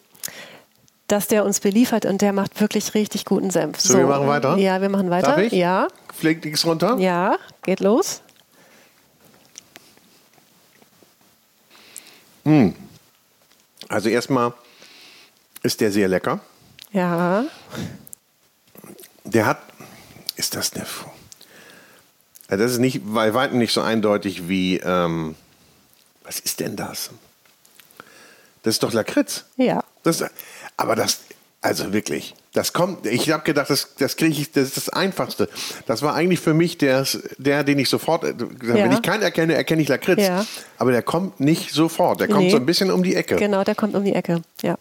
dass der uns beliefert und der macht wirklich richtig guten Senf. So, wir machen weiter? Ja, wir machen weiter. Darf ich? Ja, Fliegt nichts runter? ja, geht los. Also erstmal ist der sehr lecker. Ja, Der hat, ist das eine, Ja, das ist nicht, bei weitem nicht so eindeutig wie, ähm, was ist denn das? Das ist doch Lakritz. ja. Das, aber das, also wirklich, das kommt, ich habe gedacht, das, das kriege ich, das ist das Einfachste. Das war eigentlich für mich der, der den ich sofort, äh, wenn Ja. ich keinen erkenne, erkenne ich Lakritz. Ja. Aber der kommt nicht sofort, der kommt Nee. so ein bisschen um die Ecke. Genau, der kommt um die Ecke. Ja,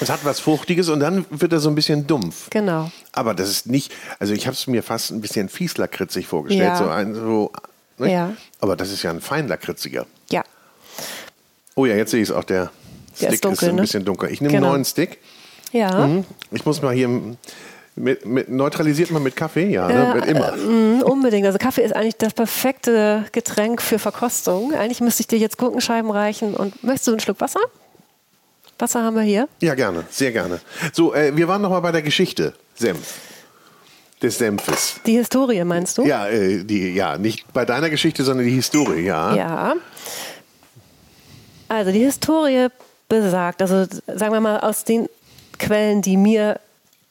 Es hat was Fruchtiges und dann wird er so ein bisschen dumpf. genau. Aber das ist nicht, also ich habe es mir fast ein bisschen fies lakritzig vorgestellt. Ja. So ein, so, ne? Ja. Aber das ist ja ein fein lakritziger. Ja, Oh ja, jetzt sehe ich es auch, der Der Stick ist dunkel, ein ne? bisschen dunkel. Ich nehme Genau. einen neuen Stick. Ja. Mhm. Ich muss mal hier, mit, mit, neutralisiert man mit Kaffee? Ja, ne? mit immer. Mm, unbedingt. Also Kaffee ist eigentlich das perfekte Getränk für Verkostung. Eigentlich müsste ich dir jetzt Gurkenscheiben reichen. Und möchtest du einen Schluck Wasser? Wasser haben wir hier. Ja, gerne, sehr gerne. So, äh, wir waren noch mal bei der Geschichte. Senf. Des Senfes. Die Historie meinst du? Ja, äh, die, ja, nicht bei deiner Geschichte, sondern die Historie, ja. Ja. Also die Historie besagt, also sagen wir mal aus den Quellen, die mir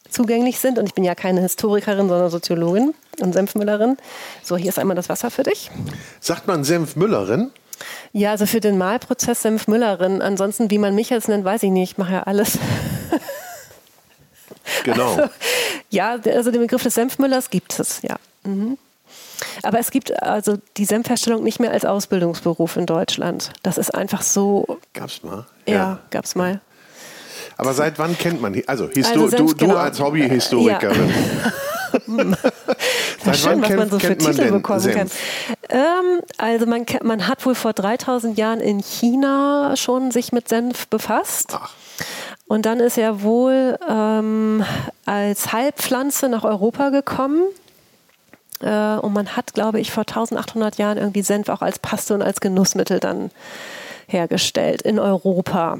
zugänglich sind, und ich bin ja keine Historikerin, sondern Soziologin und Senfmüllerin. So, hier ist einmal das Wasser für dich. Sagt man Senfmüllerin? Ja, also für den Mahlprozess Senfmüllerin. Ansonsten, wie man mich jetzt nennt, weiß ich nicht. Ich mache ja alles. Genau. Ja, also den Begriff des Senfmüllers gibt es, ja. Mhm. Aber es gibt also die Senfherstellung nicht mehr als Ausbildungsberuf in Deutschland. Das ist einfach so. Gab's mal? Ja, ja. gab's mal. Aber seit wann kennt man, also, Histo also du, genau. du als Hobbyhistorikerin. Ja. Seit schön, was man so für Titel bekommen Senf? kann. Ähm, also man, man hat wohl vor 3000 Jahren in China schon sich mit Senf befasst. Ach. Und dann ist er wohl ähm, als Heilpflanze nach Europa gekommen. Äh, und man hat, glaube ich, vor 1800 Jahren irgendwie Senf auch als Paste und als Genussmittel dann hergestellt in Europa.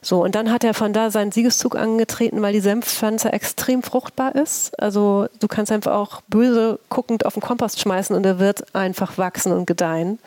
So, und dann hat er von da seinen Siegeszug angetreten, weil die Senfpflanze extrem fruchtbar ist. Also du kannst einfach auch böse guckend auf den Kompost schmeißen und er wird einfach wachsen und gedeihen.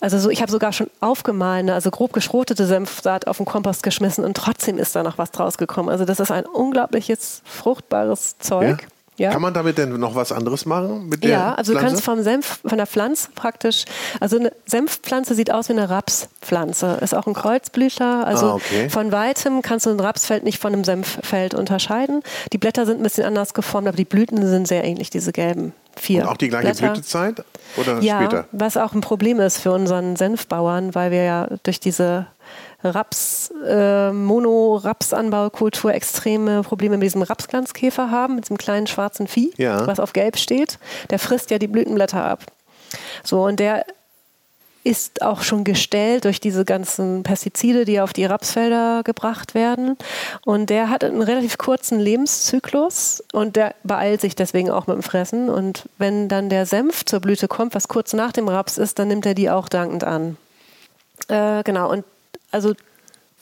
Also so, ich habe sogar schon aufgemahlene, also grob geschrotete Senfsaat auf den Kompost geschmissen und trotzdem ist da noch was draus gekommen. Also das ist ein unglaubliches fruchtbares Zeug. Ja? Ja. Kann man damit denn noch was anderes machen? Mit der ja, also Pflanze? du kannst vom Senf, von der Pflanze praktisch, also eine Senfpflanze sieht aus wie eine Rapspflanze. Ist auch ein Kreuzblüter. Also ah, okay. von weitem kannst du ein Rapsfeld nicht von einem Senffeld unterscheiden. Die Blätter sind ein bisschen anders geformt, aber die Blüten sind sehr ähnlich, diese gelben. Vier. Und auch die gleiche Blätter. Blütezeit oder ja, später? Was auch ein Problem ist für unseren Senfbauern, weil wir ja durch diese Raps, äh, Mono-Rapsanbaukultur extreme Probleme mit diesem Rapsglanzkäfer haben, mit diesem kleinen schwarzen Vieh, ja. was auf Gelb steht. Der frisst ja die Blütenblätter ab. So, und der ist auch schon gestellt durch diese ganzen Pestizide, die auf die Rapsfelder gebracht werden. Und der hat einen relativ kurzen Lebenszyklus und der beeilt sich deswegen auch mit dem Fressen. Und wenn dann der Senf zur Blüte kommt, was kurz nach dem Raps ist, dann nimmt er die auch dankend an. Äh, genau, und also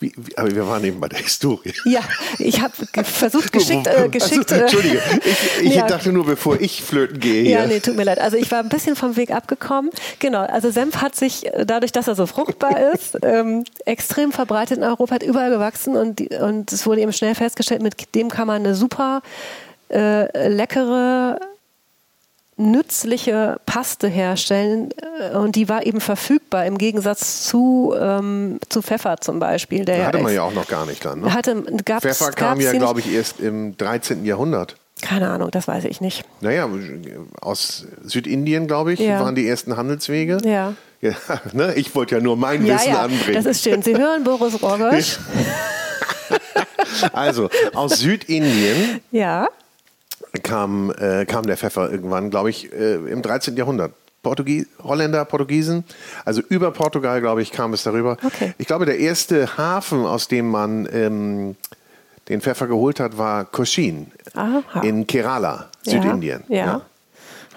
wie, wie, aber wir waren eben bei der Historie. Ja, ich habe versucht, geschickt. Äh, geschickt also, Entschuldige, ich, ich ja. dachte nur, bevor ich flöten gehe. Hier. Ja, nee, tut mir leid. Also ich war ein bisschen vom Weg abgekommen. Genau, also Senf hat sich dadurch, dass er so fruchtbar ist, ähm, extrem verbreitet in Europa, hat überall gewachsen und, und es wurde eben schnell festgestellt, mit dem kann man eine super äh, leckere nützliche Paste herstellen äh, und die war eben verfügbar im Gegensatz zu, ähm, zu Pfeffer zum Beispiel. Der hatte man ja auch noch gar nicht dann. Ne? Hatte, Pfeffer kam ja, glaube ich, erst im 13. Jahrhundert. Keine Ahnung, das weiß ich nicht. Naja, aus Südindien, glaube ich, ja. waren die ersten Handelswege. Ja. ja ne? Ich wollte ja nur mein ja, Wissen ja. anbringen. Das ist schön. Sie hören Boris Rogosch. also, aus Südindien. Ja kam, äh, kam der Pfeffer irgendwann, glaube ich, äh, im 13. Jahrhundert. Portugies, Holländer, Portugiesen, also über Portugal, glaube ich, kam es darüber. Okay. Ich glaube, der erste Hafen, aus dem man ähm, den Pfeffer geholt hat, war Cochin Aha. in Kerala, Südindien. Ja. ja.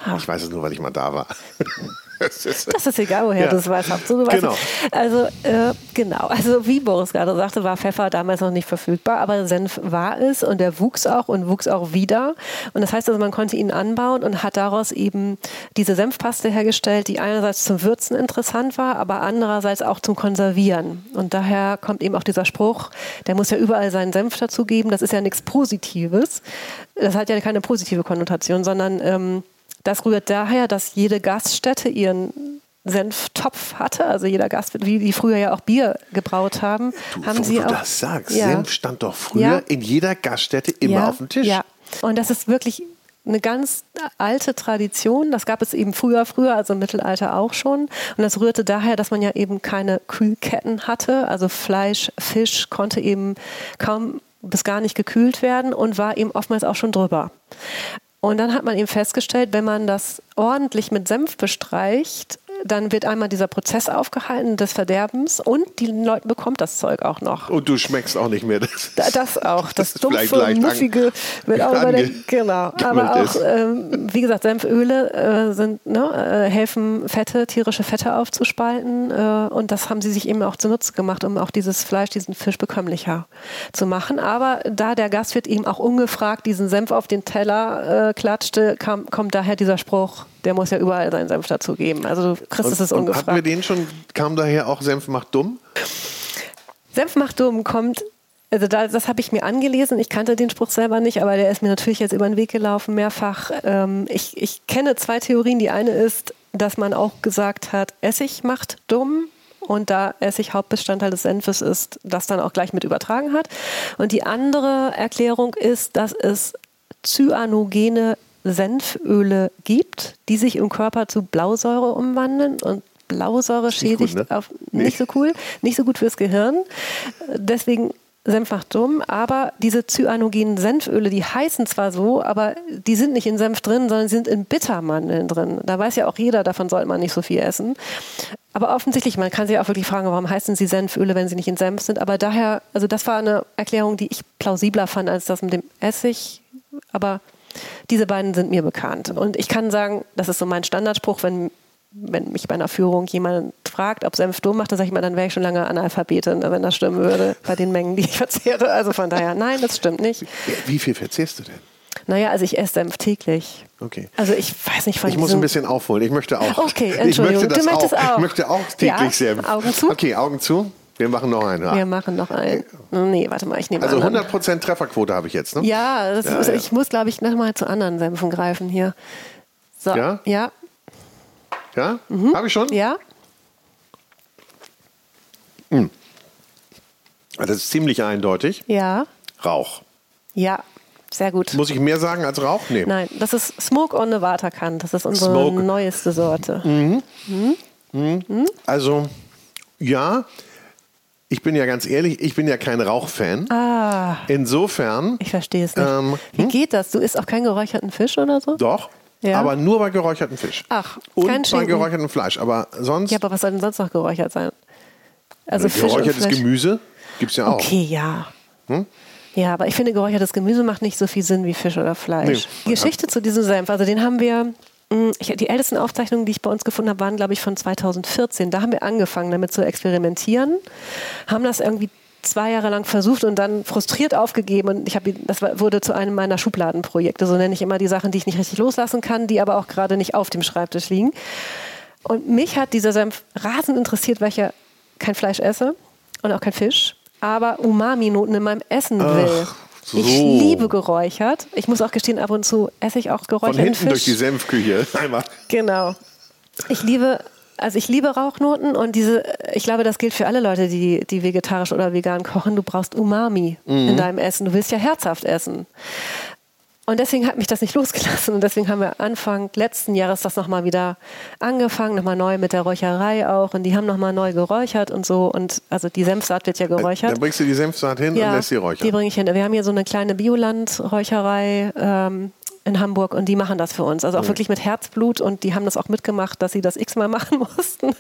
ja. Ich weiß es nur, weil ich mal da war. das ist egal, woher ja. du es weißt. Du weißt genau. Also, äh, genau. Also, wie Boris gerade sagte, war Pfeffer damals noch nicht verfügbar, aber Senf war es und der wuchs auch und wuchs auch wieder. Und das heißt also, man konnte ihn anbauen und hat daraus eben diese Senfpaste hergestellt, die einerseits zum Würzen interessant war, aber andererseits auch zum Konservieren. Und daher kommt eben auch dieser Spruch, der muss ja überall seinen Senf dazugeben. Das ist ja nichts Positives. Das hat ja keine positive Konnotation, sondern ähm, das rührt daher, dass jede Gaststätte ihren Senftopf hatte, also jeder Gast, wie die früher ja auch Bier gebraut haben, du, haben sie du auch. das sagst, ja. Senf stand doch früher ja. in jeder Gaststätte immer ja. auf dem Tisch. Ja, und das ist wirklich eine ganz alte Tradition. Das gab es eben früher, früher, also im Mittelalter auch schon. Und das rührte daher, dass man ja eben keine Kühlketten hatte. Also Fleisch, Fisch konnte eben kaum bis gar nicht gekühlt werden und war eben oftmals auch schon drüber. Und dann hat man eben festgestellt, wenn man das ordentlich mit Senf bestreicht, dann wird einmal dieser Prozess aufgehalten des Verderbens und die Leute bekommt das Zeug auch noch. Und du schmeckst auch nicht mehr das. Das auch, das, das dumpfe, muffige wird auch über den, genau. Aber auch, ähm, wie gesagt, Senföle äh, sind, ne, äh, helfen Fette, tierische Fette aufzuspalten äh, und das haben sie sich eben auch zunutze gemacht, um auch dieses Fleisch, diesen Fisch bekömmlicher zu machen. Aber da der Gastwirt eben auch ungefragt diesen Senf auf den Teller äh, klatschte, kam, kommt daher dieser Spruch, der muss ja überall seinen Senf dazugeben. Also du kriegst es ungefragt. Hatten wir den schon, kam daher auch Senf macht dumm? Senf macht dumm kommt, also da, das habe ich mir angelesen. Ich kannte den Spruch selber nicht, aber der ist mir natürlich jetzt über den Weg gelaufen, mehrfach. Ähm, ich, ich kenne zwei Theorien. Die eine ist, dass man auch gesagt hat, Essig macht dumm und da Essig Hauptbestandteil des Senfes ist, das dann auch gleich mit übertragen hat. Und die andere Erklärung ist, dass es cyanogene Senföle gibt, die sich im Körper zu Blausäure umwandeln und Blausäure schädigt gut, ne? auf nicht so cool, nicht so gut fürs Gehirn. Deswegen Senf macht dumm, aber diese cyanogenen Senföle, die heißen zwar so, aber die sind nicht in Senf drin, sondern sind in Bittermandeln drin. Da weiß ja auch jeder, davon sollte man nicht so viel essen. Aber offensichtlich, man kann sich auch wirklich fragen, warum heißen sie Senföle, wenn sie nicht in Senf sind. Aber daher, also das war eine Erklärung, die ich plausibler fand als das mit dem Essig. Aber diese beiden sind mir bekannt. Und ich kann sagen, das ist so mein Standardspruch, wenn wenn mich bei einer Führung jemand fragt, ob Senf dumm macht, dann sage ich mal, dann wäre ich schon lange Analphabetin, wenn das stimmen würde, bei den Mengen, die ich verzehre. Also von daher, nein, das stimmt nicht. Wie viel verzehrst du denn? Naja, also ich esse Senf täglich. Okay. Also ich weiß nicht von Ich muss ein bisschen aufholen. Ich möchte auch. Okay, ich Entschuldigung, möchte das du möchtest auch. Ich möchte auch täglich Ja, Senf. Augen zu. Okay, Augen zu. Wir machen noch einen. Ja. Wir machen noch einen. Nee, warte mal, ich nehme Also anderen. 100% Trefferquote habe ich jetzt, ne? Ja, Ja, ist, ja. ich muss, glaube ich, nochmal zu anderen Senfen greifen hier. So, Ja? ja, Ja? Habe ich schon? Mhm. ja. Das ist ziemlich eindeutig. Ja, Rauch. ja, sehr gut. Muss ich mehr sagen als Rauch? Nee. Nein, das ist Smoke on the Waterkant. Das ist unsere Smoke. neueste Sorte. Also, ja. Ich bin ja ganz ehrlich, ich bin ja kein Rauchfan. Ah, Insofern, ich verstehe es nicht. Ähm, Wie geht das? Du isst auch keinen geräucherten Fisch oder so? doch. Ja. Aber nur bei geräuchertem Fisch. Ach, Und kein bei geräuchertem Fleisch. Aber sonst Ja, aber was soll denn sonst noch geräuchert sein? Also Fisch und geräuchertes Fleisch. Gemüse gibt es ja auch. Okay, ja. Hm? Ja, aber ich finde, geräuchertes Gemüse macht nicht so viel Sinn wie Fisch oder Fleisch. Nee. Geschichte zu diesem Senf, also den haben wir, ich, die ältesten Aufzeichnungen, die ich bei uns gefunden habe, waren, glaube ich, von 2014. Da haben wir angefangen, damit zu experimentieren, haben das irgendwie zwei Jahre lang versucht und dann frustriert aufgegeben. Und ich habe das wurde zu einem meiner Schubladenprojekte. So nenne ich immer die Sachen die ich nicht richtig loslassen kann die aber auch gerade nicht auf dem Schreibtisch liegen. Und mich hat dieser Senf rasend interessiert weil ich ja kein Fleisch esse und auch kein Fisch aber Umami-Noten in meinem Essen will so. ich liebe geräuchert ich muss auch gestehen ab und zu esse ich auch Von geräucherten hinten Fisch durch die Senfküche. Einmal. Genau. Ich liebe, also ich liebe Rauchnoten und diese, ich glaube, das gilt für alle Leute, die, die vegetarisch oder vegan kochen. Du brauchst Umami in deinem Essen. Du willst ja herzhaft essen. Und deswegen hat mich das nicht losgelassen. Und deswegen haben wir Anfang letzten Jahres das nochmal wieder angefangen, nochmal neu mit der Räucherei auch. Und die haben nochmal neu geräuchert und so. Und also die Senfsaat wird ja geräuchert. Dann bringst du die Senfsaat hin und lässt sie räuchern. Die bringe ich hin. Wir haben hier so eine kleine Bioland-Räucherei ähm, in Hamburg und die machen das für uns. Also auch wirklich mit Herzblut und die haben das auch mitgemacht, dass sie das x-mal machen mussten.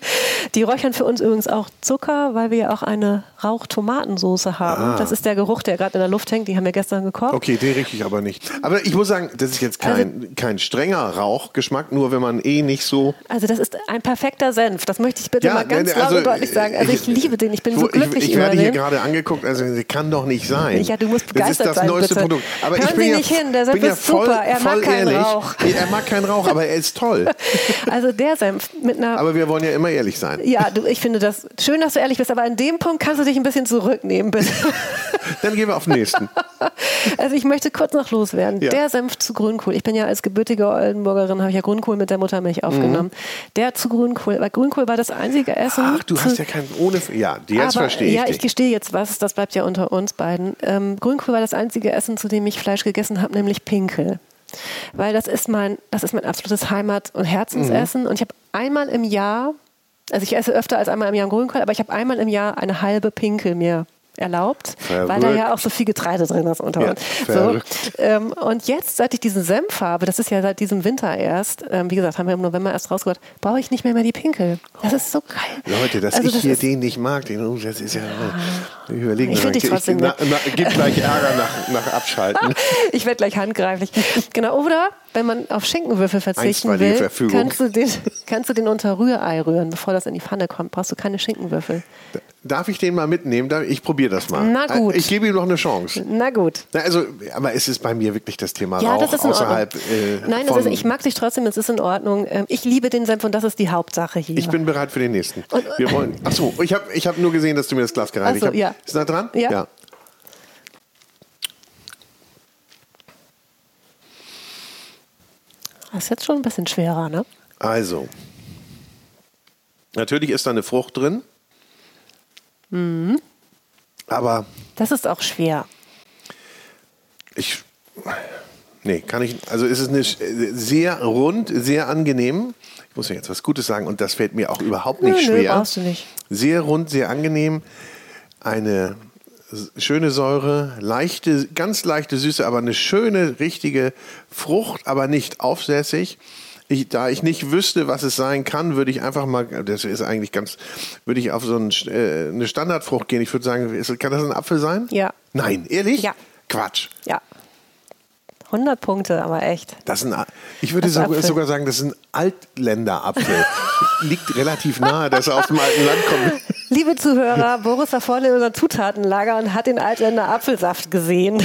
Die räuchern für uns übrigens auch Zucker, weil wir ja auch eine Rauchtomatensoße haben. Das ist der Geruch, der gerade in der Luft hängt. Die haben wir gestern gekocht. Okay, den rieche ich aber nicht. Aber ich muss sagen, das ist jetzt kein, kein strenger Rauchgeschmack, nur wenn man eh nicht so. Also das ist ein perfekter Senf. Das möchte ich bitte Ja, mal ganz ne, laut also, und deutlich sagen. Also ich, liebe den. Ich bin so ich, glücklich Ich, ich werde hier gerade angeguckt, also das kann doch nicht sein. Ja, du musst Das ist begeistert das sein, neueste bitte. Produkt. Aber Hören ich bin Sie ja, nicht hin, der Senf bin ja ist voll, super. Er voll keinen ehrlich. Rauch. Er mag keinen Rauch, aber er ist toll. Also der Senf mit einer Aber wir wollen ja immer ehrlich sein. Ja, du, ich finde das schön, dass du ehrlich bist, aber an dem Punkt kannst du dich ein bisschen zurücknehmen, bitte. Dann gehen wir auf den nächsten. Also ich möchte kurz noch loswerden. Ja. Der Senf zu Grünkohl. Ich bin ja als gebürtige Oldenburgerin, habe ich ja Grünkohl mit der Muttermilch aufgenommen. Der zu Grünkohl, weil Grünkohl war das einzige Essen. Mhm. Ach, du hast ja keinen ohne. Ja, jetzt aber, verstehe ich Ja, ich dich. gestehe jetzt was, das bleibt ja unter uns beiden. Ähm, Grünkohl war das einzige Essen, zu dem ich Fleisch gegessen habe, nämlich Pinkel. Weil das ist mein, das ist mein absolutes Heimat- und Herzensessen. Mhm. Und ich habe einmal im Jahr, also ich esse öfter als einmal im Jahr einen Grünkohl, aber ich habe einmal im Jahr eine halbe Pinkel mir erlaubt, weil da Verrückt. ja auch so viel Getreide drin ist unter Ja, uns. So, verrückt. ähm, und jetzt, seit ich diesen Senf habe, das ist ja seit diesem Winter erst, ähm, wie gesagt, haben wir im November erst rausgebracht, brauche ich nicht mehr mehr die Pinkel. Das ist so geil. Leute, dass Also ich das hier den nicht mag, den oh, das ist ja. Ich überlege Ich mir find dich trotzdem na, na, Gibt gleich Ärger nach, nach Abschalten. Ich werde gleich handgreiflich. Genau, oder wenn man auf Schinkenwürfel verzichten will, kannst du, den, kannst du den unter Rührei rühren, bevor das in die Pfanne kommt. Brauchst du keine Schinkenwürfel. Darf ich den mal mitnehmen? Ich probiere das mal. Na gut. Ich gebe ihm noch eine Chance. Na gut. Na, also, aber es ist bei mir wirklich das Thema Ja, Rauch das ist in außerhalb. Äh, Nein, das ist, ich mag dich trotzdem, es ist in Ordnung. Ähm, Ich liebe den Senf und das ist die Hauptsache hier. ich bin bereit für den nächsten. Und- Wir wollen. Ach so, ich habe ich hab nur gesehen, dass du mir das Glas gereinigt Ach so, hast. ja. Ist da dran? Ja. das ist jetzt schon ein bisschen schwerer, ne? Also. Natürlich ist da eine Frucht drin. Mhm. Aber Das ist auch schwer. ich. Nee, kann ich. Also es ist eine sch- sehr rund, sehr angenehm. Ich muss ja jetzt was Gutes sagen und das fällt mir auch überhaupt nicht Nö, nö, schwer. brauchst du nicht. Sehr rund, sehr angenehm. Eine schöne Säure, leichte, ganz leichte Süße, aber eine schöne, richtige Frucht, aber nicht aufsässig. Ich, da ich nicht wüsste, was es sein kann, würde ich einfach mal, das ist eigentlich ganz, würde ich auf so ein, äh, eine Standardfrucht gehen. Ich würde sagen, ist, kann das ein Apfel sein? Ja. Nein, ehrlich? Ja. Quatsch. Ja. 100 Punkte, aber echt. Das ist ein, ich würde ist sogar, sagen, das ist ein Altländer-Apfel. Liegt relativ nahe, dass er aus dem alten Land kommt. Liebe Zuhörer, Boris war vorne in unserem Zutatenlager und hat den Altländer Apfelsaft gesehen.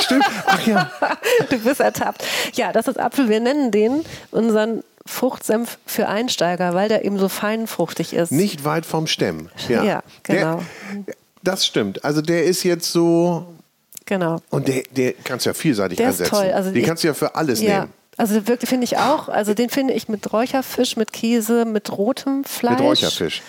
Stimmt. Ach ja. Du bist ertappt. Ja, das ist Apfel. Wir nennen den unseren Fruchtsenf für Einsteiger, weil der eben so fein fruchtig ist. Nicht weit vom Stemm. Ja, Ja, genau. Der, das stimmt. Also der ist jetzt so. Genau. Und der, der kannst du ja vielseitig Der ist einsetzen. toll. Also Den kannst du ja für alles Ja. nehmen. Also wirklich finde ich auch, also den finde ich mit Räucherfisch, mit Käse, mit rotem Fleisch. Mit Räucherfisch.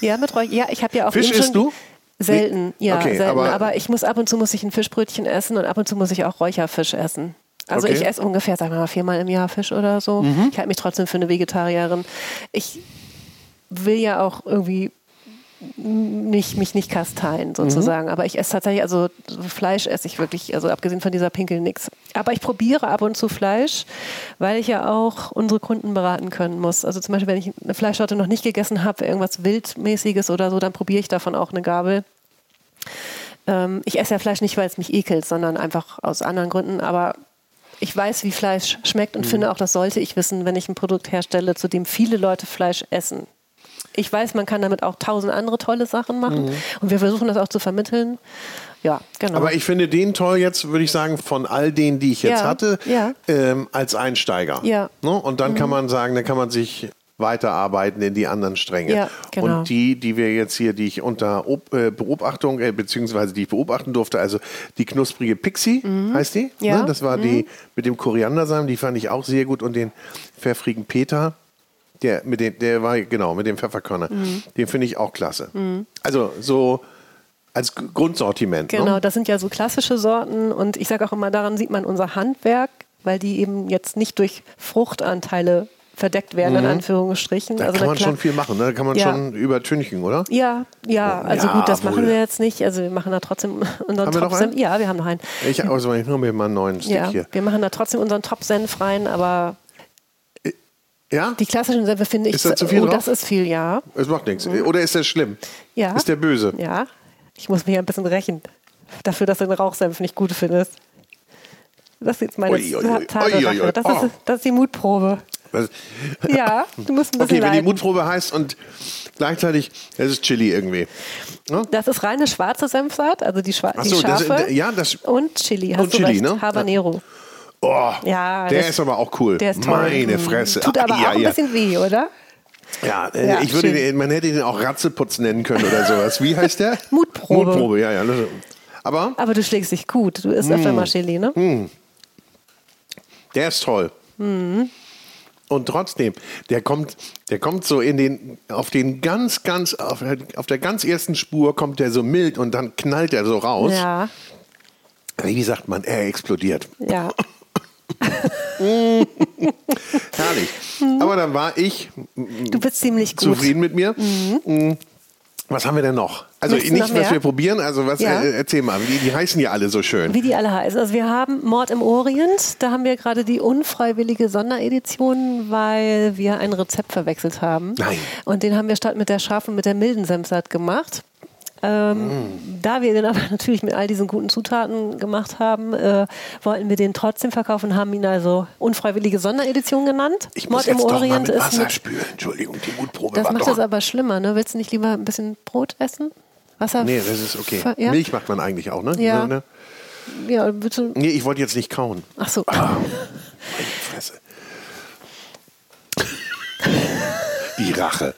Ja, mit Räucher. Ja, ich habe ja auch Fisch isst du? Selten, ja, Okay, selten. aber- Aber, ich muss ab und zu muss ich ein Fischbrötchen essen und ab und zu muss ich auch Räucherfisch essen. Also Okay. Mhm. ich esse ungefähr, sagen wir mal, viermal im Jahr Fisch oder so. Ich halte mich trotzdem für eine Vegetarierin. Ich will ja auch irgendwie nicht, mich nicht kasteien sozusagen. Aber ich esse tatsächlich, also Fleisch esse ich wirklich, also abgesehen von dieser Pinkel nix. Aber ich probiere ab und zu Fleisch, weil ich ja auch unsere Kunden beraten können muss. Also zum Beispiel, wenn ich eine Fleischsorte noch nicht gegessen habe, irgendwas Wildmäßiges oder so, dann probiere ich davon auch eine Gabel. Ähm, ich esse ja Fleisch nicht, weil es mich ekelt, sondern einfach aus anderen Gründen. Aber ich weiß, wie Fleisch schmeckt und finde auch, das sollte ich wissen, wenn ich ein Produkt herstelle, zu dem viele Leute Fleisch essen. Ich weiß, man kann damit auch tausend andere tolle Sachen machen und wir versuchen das auch zu vermitteln. Ja, genau. Aber ich finde den toll jetzt, würde ich sagen, von all denen, die ich jetzt Ja, hatte, ja. ähm, als Einsteiger. Ja. Mhm. Ne? Und dann kann man sagen, dann kann man sich weiterarbeiten in die anderen Stränge. Ja, genau. Und die, die wir jetzt hier, die ich unter Ob äh, Beobachtung, äh, beziehungsweise die ich beobachten durfte, also die knusprige Pixie, heißt die? Mhm. Ja. Ne? Das war die mit dem Koriandersamen, die fand ich auch sehr gut und den pfeffrigen Peter. Der, mit dem, der war, genau, mit dem Pfefferkörner. Mhm. Den finde ich auch klasse. Also so als Grundsortiment. Genau, Ne? das sind ja so klassische Sorten und ich sage auch immer, daran sieht man unser Handwerk, weil die eben jetzt nicht durch Fruchtanteile verdeckt werden, in Anführungsstrichen. Da Also kann man klar- schon viel machen, ne? da kann man Ja. schon übertünchen, oder? Ja, ja, also Ja, gut, das wohl. machen wir jetzt nicht. Also wir machen da trotzdem unseren Haben Top-Senf. einen? Ja, wir haben noch einen. Ich also ich nur mir mal einen neuen Stick Ja, hier. wir machen da trotzdem unseren Top-Senf rein, aber Ja? die klassischen Senfe finde ich. Ist da zu viel oh, drauf? das ist viel, ja. Es macht nichts. Oder ist der schlimm? Ja. Ist der böse? Ja. Ich muss mich ein bisschen rächen. Dafür, dass du den Rauchsenf nicht gut findest. Das ist jetzt meine Ui. Das, Oh. ist, das ist die Mutprobe. Was? Ja, du musst ein bisschen Okay, wenn die leiden. Mutprobe heißt und gleichzeitig, es ist Chili irgendwie. Ne? Das ist reine schwarze Senfsaat, also die, Schwa Ach die so, das- scharfe. ja, das- und Chili, hast Und du Chili, recht. ne? Habanero. Oh, Ja, der das- ist aber auch cool. Der ist toll. Meine Mm. Fresse. Tut aber Ach, ja, auch ein ja. bisschen weh, oder? Ja, äh, Ja, ich würde den, man hätte den auch Ratzeputz nennen können oder sowas. Wie heißt der? Mutprobe. Mutprobe, ja, ja. Aber Aber du schlägst dich gut. Du Mm. isst öfter mal Chili, ne? Der ist toll. Mhm. Und trotzdem, der kommt, der kommt so in den, auf den ganz, ganz, auf, auf der ganz ersten Spur kommt der so mild und dann knallt er so raus. Ja, Wie sagt man, er explodiert. ja. Herrlich. Aber dann war ich Du bist ziemlich gut. zufrieden mit mir. Mm. Was haben wir denn noch? Also du nicht, noch was wir probieren, also was, Ja. äh, erzähl mal, die, die heißen ja alle so schön. Wie die alle heißen. Also wir haben Mord im Orient. Da haben wir gerade die unfreiwillige Sonderedition, weil wir ein Rezept verwechselt haben. Nein. Und den haben wir statt mit der scharfen mit der milden Senfsaat gemacht. Ähm, Mm. Da wir den aber natürlich mit all diesen guten Zutaten gemacht haben, äh, wollten wir den trotzdem verkaufen, haben ihn also unfreiwillige Sonderedition genannt. Ich muss jetzt doch mal mit Wasser spülen. Entschuldigung, die Mutprobe das macht es aber schlimmer, ne? Willst du nicht lieber ein bisschen Brot essen? Wasser? Nee, das ist okay. Ja? Milch macht man eigentlich auch, ne? Ja. Ne? ja, bitte. Nee, ich wollte jetzt nicht kauen. Ach so. Meine Fresse. Die Rache.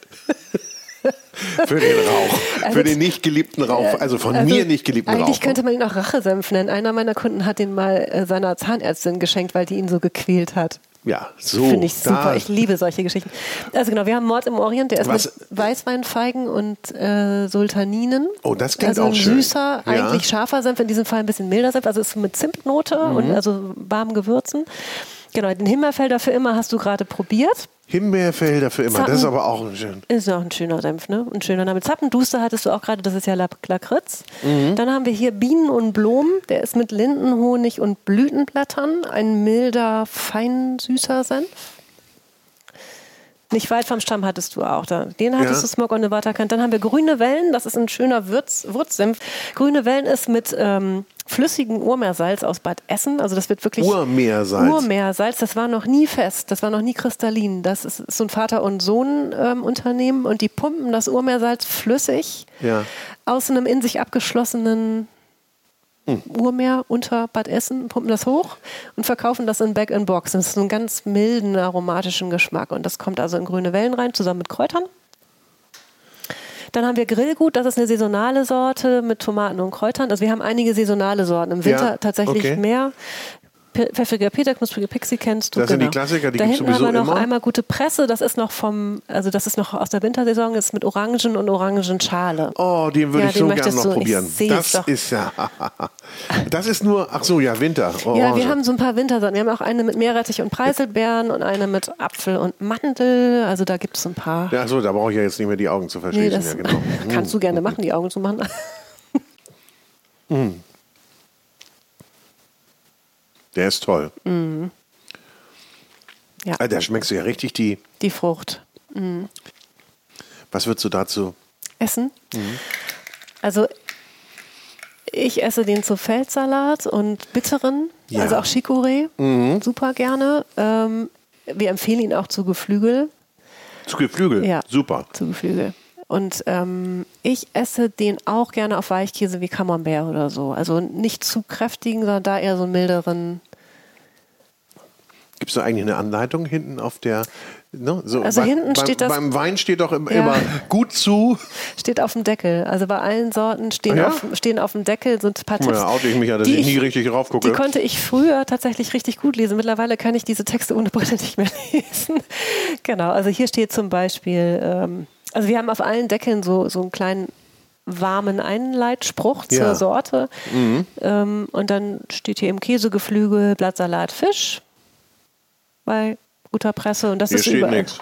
Für den Rauch. Für den nicht geliebten Rauch. Also von Also, mir nicht geliebten Rauch. Eigentlich könnte man ihn auch Rachesenf nennen. Einer meiner Kunden hat den mal äh, seiner Zahnärztin geschenkt, weil die ihn so gequält hat. Ja, so. Finde ich super. Ich liebe solche Geschichten. Also genau, wir haben Mord im Orient, der ist Was- mit Weißweinfeigen und äh, Sultaninen. Oh, das klingt also auch schön. süßer, Ja. eigentlich scharfer Senf, in diesem Fall ein bisschen milder Senf. Also ist mit Zimtnote Mhm. und also warmen Gewürzen. Genau, den Himmelfelder für immer hast du gerade probiert. Himbeerfelder für immer. Das ist Zappen. aber auch schön. Ist auch ein schöner Senf, ne? Ein schöner Name. Zappenduster hattest du auch gerade, das ist ja Lak- Lakritz. Mhm. Dann haben wir hier Bienen und Blumen, der ist mit Lindenhonig und Blütenblättern. Ein milder, fein süßer Senf. Nicht weit vom Stamm hattest du auch. Da. Den hattest Ja. du Smog on the Waterkant. Dann haben wir Grüne Wellen, das ist ein schöner Würz, Wurzsenf. Grüne Wellen ist mit ähm, flüssigem Urmeersalz aus Bad Essen. Also das wird wirklich Urmeersalz. Urmeersalz, das war noch nie fest, das war noch nie kristallin. Das ist so ein Vater- und Sohn-Unternehmen und die pumpen das Urmeersalz flüssig Ja. aus einem in sich abgeschlossenen Urmeer unter Bad Essen, pumpen das hoch und verkaufen das in Back-in-Box. Das ist so einen ganz milden, aromatischen Geschmack und das kommt also in grüne Wellen rein, zusammen mit Kräutern. Dann haben wir Grillgut, das ist eine saisonale Sorte mit Tomaten und Kräutern. Also wir haben einige saisonale Sorten. Im Winter Ja, tatsächlich okay. mehr. Pfeffriger Peter, knusprige Pixie kennst du. Das sind die Klassiker, die da gibt's hinten haben wir noch immer. einmal gute Presse, das ist noch vom, also das ist noch aus der Wintersaison, das ist mit Orangen und Orangenschale. Oh, den würde Ja, ich so gerne noch du. Probieren. Das doch. ist ja. Das ist nur, ach so, ja, Winter. Ja, Orange. wir haben so ein paar Wintersorten. Wir haben auch eine mit Meerrettich und Preiselbeeren und eine mit Apfel und Mandel. Also da gibt es ein paar. Ja, so, da brauche ich ja jetzt nicht mehr die Augen zu verschließen. nee, das ja, genau. kannst du gerne machen, die Augen zu machen. Der ist toll. Ja, Ah, Da schmeckst du ja richtig die. die Frucht. Was würdest du dazu? Essen. Mhm. Also ich esse den zu Feldsalat und bitteren, Ja. Mhm. also auch Chicorée, super gerne. Ähm, wir empfehlen ihn auch zu Geflügel. Zu Geflügel. Ja. Super. Zu Geflügel. Und ähm, ich esse den auch gerne auf Weichkäse wie Camembert oder so. Also nicht zu kräftigen, sondern da eher so einen milderen. Gibt es da eigentlich eine Anleitung hinten auf der. Ne? So, Also bei- hinten beim, steht das- Beim Wein steht doch im- Ja. immer gut zu. Steht auf dem Deckel. Also bei allen Sorten stehen, ja? auf, stehen auf dem Deckel so ein paar Tipps. da oute ich mich ja, dass die ich nie richtig raufgucke. Die konnte ich früher tatsächlich richtig gut lesen. Mittlerweile kann ich diese Texte ohne Brille nicht mehr lesen. genau, also hier steht zum Beispiel, ähm, also wir haben auf allen Deckeln so, so einen kleinen warmen Einleitspruch zur Ja. Sorte. Mhm. Ähm, und dann steht hier im Käsegeflügel Blattsalat Fisch bei guter Presse. Und das Hier ist steht überall. nichts.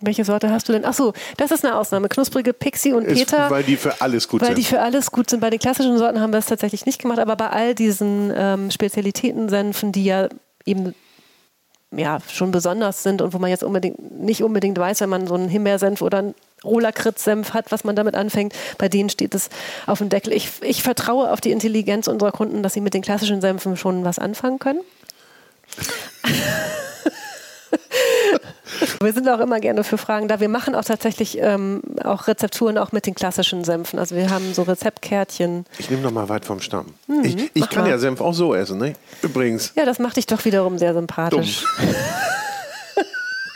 Welche Sorte hast du denn? Ach so, das ist eine Ausnahme. Knusprige Pixie und Ist, Peter. weil die für alles gut Weil sind. die für alles gut sind. Bei den klassischen Sorten haben wir es tatsächlich nicht gemacht, aber bei all diesen ähm, Spezialitätensenfen, die ja eben ja, schon besonders sind und wo man jetzt unbedingt, nicht unbedingt weiß, wenn man so einen Himbeersenf oder einen Rohlakritz-Senf hat, was man damit anfängt, bei denen steht es auf dem Deckel. Ich, ich vertraue auf die Intelligenz unserer Kunden, dass sie mit den klassischen Senfen schon was anfangen können. Wir sind auch immer gerne für Fragen da. Wir machen auch tatsächlich ähm, auch Rezepturen auch mit den klassischen Senfen. Also wir haben so Rezeptkärtchen. Ich nehme noch mal weit vom Stamm. ich ich Mhm. mach kann mal. ja Senf auch so essen, ne? Übrigens. Ja, das macht dich doch wiederum sehr sympathisch.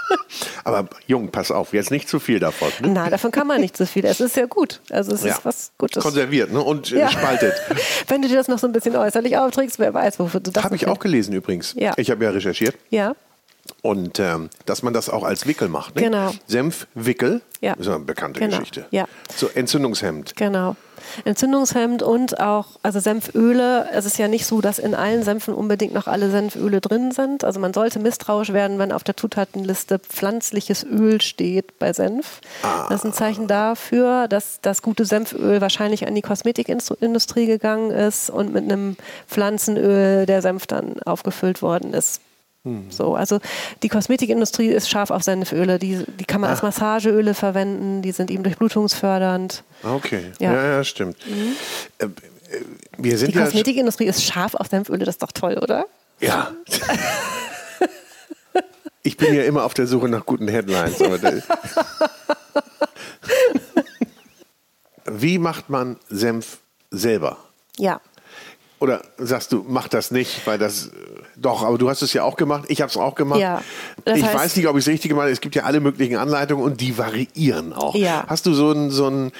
Aber Jung, pass auf, jetzt nicht zu viel davon. Ne? Na, davon kann man nicht so viel. Es ist ja gut. Also es Ja. ist was Gutes. Konserviert ne? und äh, Ja. spaltet. Wenn du dir das noch so ein bisschen äußerlich aufträgst, wer weiß, wofür du das Habe ich auch gelesen übrigens. Ja. Ich habe ja recherchiert. Ja, Und ähm, dass man das auch als Wickel macht. Ne? Genau. Senfwickel, Ja. ist eine bekannte Genau. Geschichte. Ja. So Entzündungshemd. genau. Entzündungshemd und auch, also Senföle. Es ist ja nicht so, dass in allen Senfen unbedingt noch alle Senföle drin sind. Also man sollte misstrauisch werden, wenn auf der Zutatenliste pflanzliches Öl steht bei Senf. Das ist ein Zeichen dafür, dass das gute Senföl wahrscheinlich an die Kosmetikindustrie gegangen ist und mit einem Pflanzenöl der Senf dann aufgefüllt worden ist. So, also die Kosmetikindustrie ist scharf auf Senföle. Die, die kann man als Massageöle verwenden. Die sind eben durchblutungsfördernd. Okay, Ja. Mhm. ja, ja, stimmt. Äh, äh, wir sind Die ja. Kosmetikindustrie ist scharf auf Senföle. Das ist doch toll, oder? Ja. Ich bin ja immer auf der Suche nach guten Headlines. Wie macht man Senf selber? Ja. Oder sagst du, mach das nicht, weil das. Doch, aber du hast es ja auch gemacht. Ich habe es auch gemacht. Ja, ich heißt- weiß nicht, ob ich es richtig gemacht habe. Es gibt ja alle möglichen Anleitungen und die variieren auch. Ja. Hast du so ein, so ein,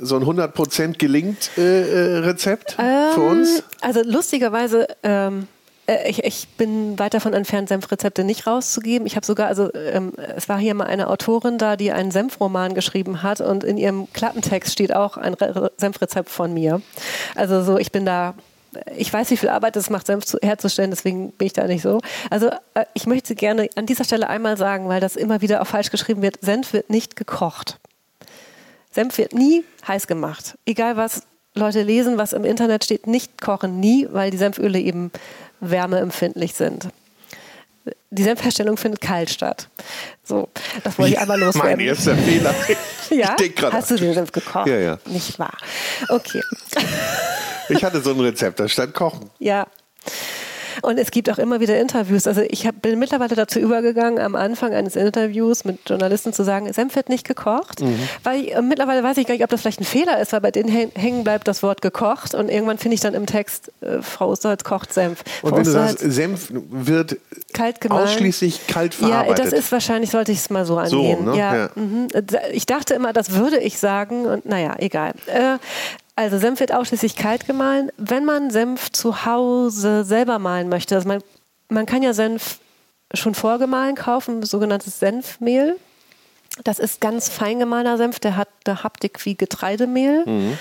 so ein 100% gelingt äh, äh, Rezept für uns? Also lustigerweise, ähm, äh, ich, ich bin weit davon entfernt, Senfrezepte nicht rauszugeben. Ich habe sogar, also ähm, es war hier mal eine Autorin da, die einen Senfroman geschrieben hat und in ihrem Klappentext steht auch ein Re Senfrezept von mir. Also so, ich bin da ich weiß, wie viel Arbeit es macht, Senf zu, herzustellen, deswegen bin ich da nicht so. Also äh, ich möchte gerne an dieser Stelle einmal sagen, weil das immer wieder auch falsch geschrieben wird, Senf wird nicht gekocht. Senf wird nie heiß gemacht. Egal was Leute lesen, was im Internet steht, nicht kochen, nie, weil die Senföle eben wärmeempfindlich sind. Die Senfherstellung findet kalt statt. So, das wollte ich einmal loswerden. Mein erster Fehler. ja? Hast du den Senf gekocht? Ja, ja. Nicht wahr. Okay. Ich hatte so ein Rezept, da stand Kochen. Ja. Und es gibt auch immer wieder Interviews. Also ich hab, bin mittlerweile dazu übergegangen, am Anfang eines Interviews mit Journalisten zu sagen, Senf wird nicht gekocht. Mhm. Weil ich, äh, mittlerweile weiß ich gar nicht, ob das vielleicht ein Fehler ist, weil bei denen hängen bleibt das Wort gekocht und irgendwann finde ich dann im Text, äh, Frau Osterholz kocht Senf. Und Frau wenn du sagst, Senf wird kalt ausschließlich kalt verarbeitet. Ja, das ist wahrscheinlich, sollte ich es mal so angehen. So, ne? ja, ja. Mhm. Ich dachte immer, das würde ich sagen und naja, egal. Äh, also Senf wird ausschließlich kalt gemahlen. Wenn man Senf zu Hause selber mahlen möchte, also man, man kann ja Senf schon vorgemahlen kaufen, sogenanntes Senfmehl. Das ist ganz fein gemahlener Senf, der hat eine Haptik wie Getreidemehl. Mhm.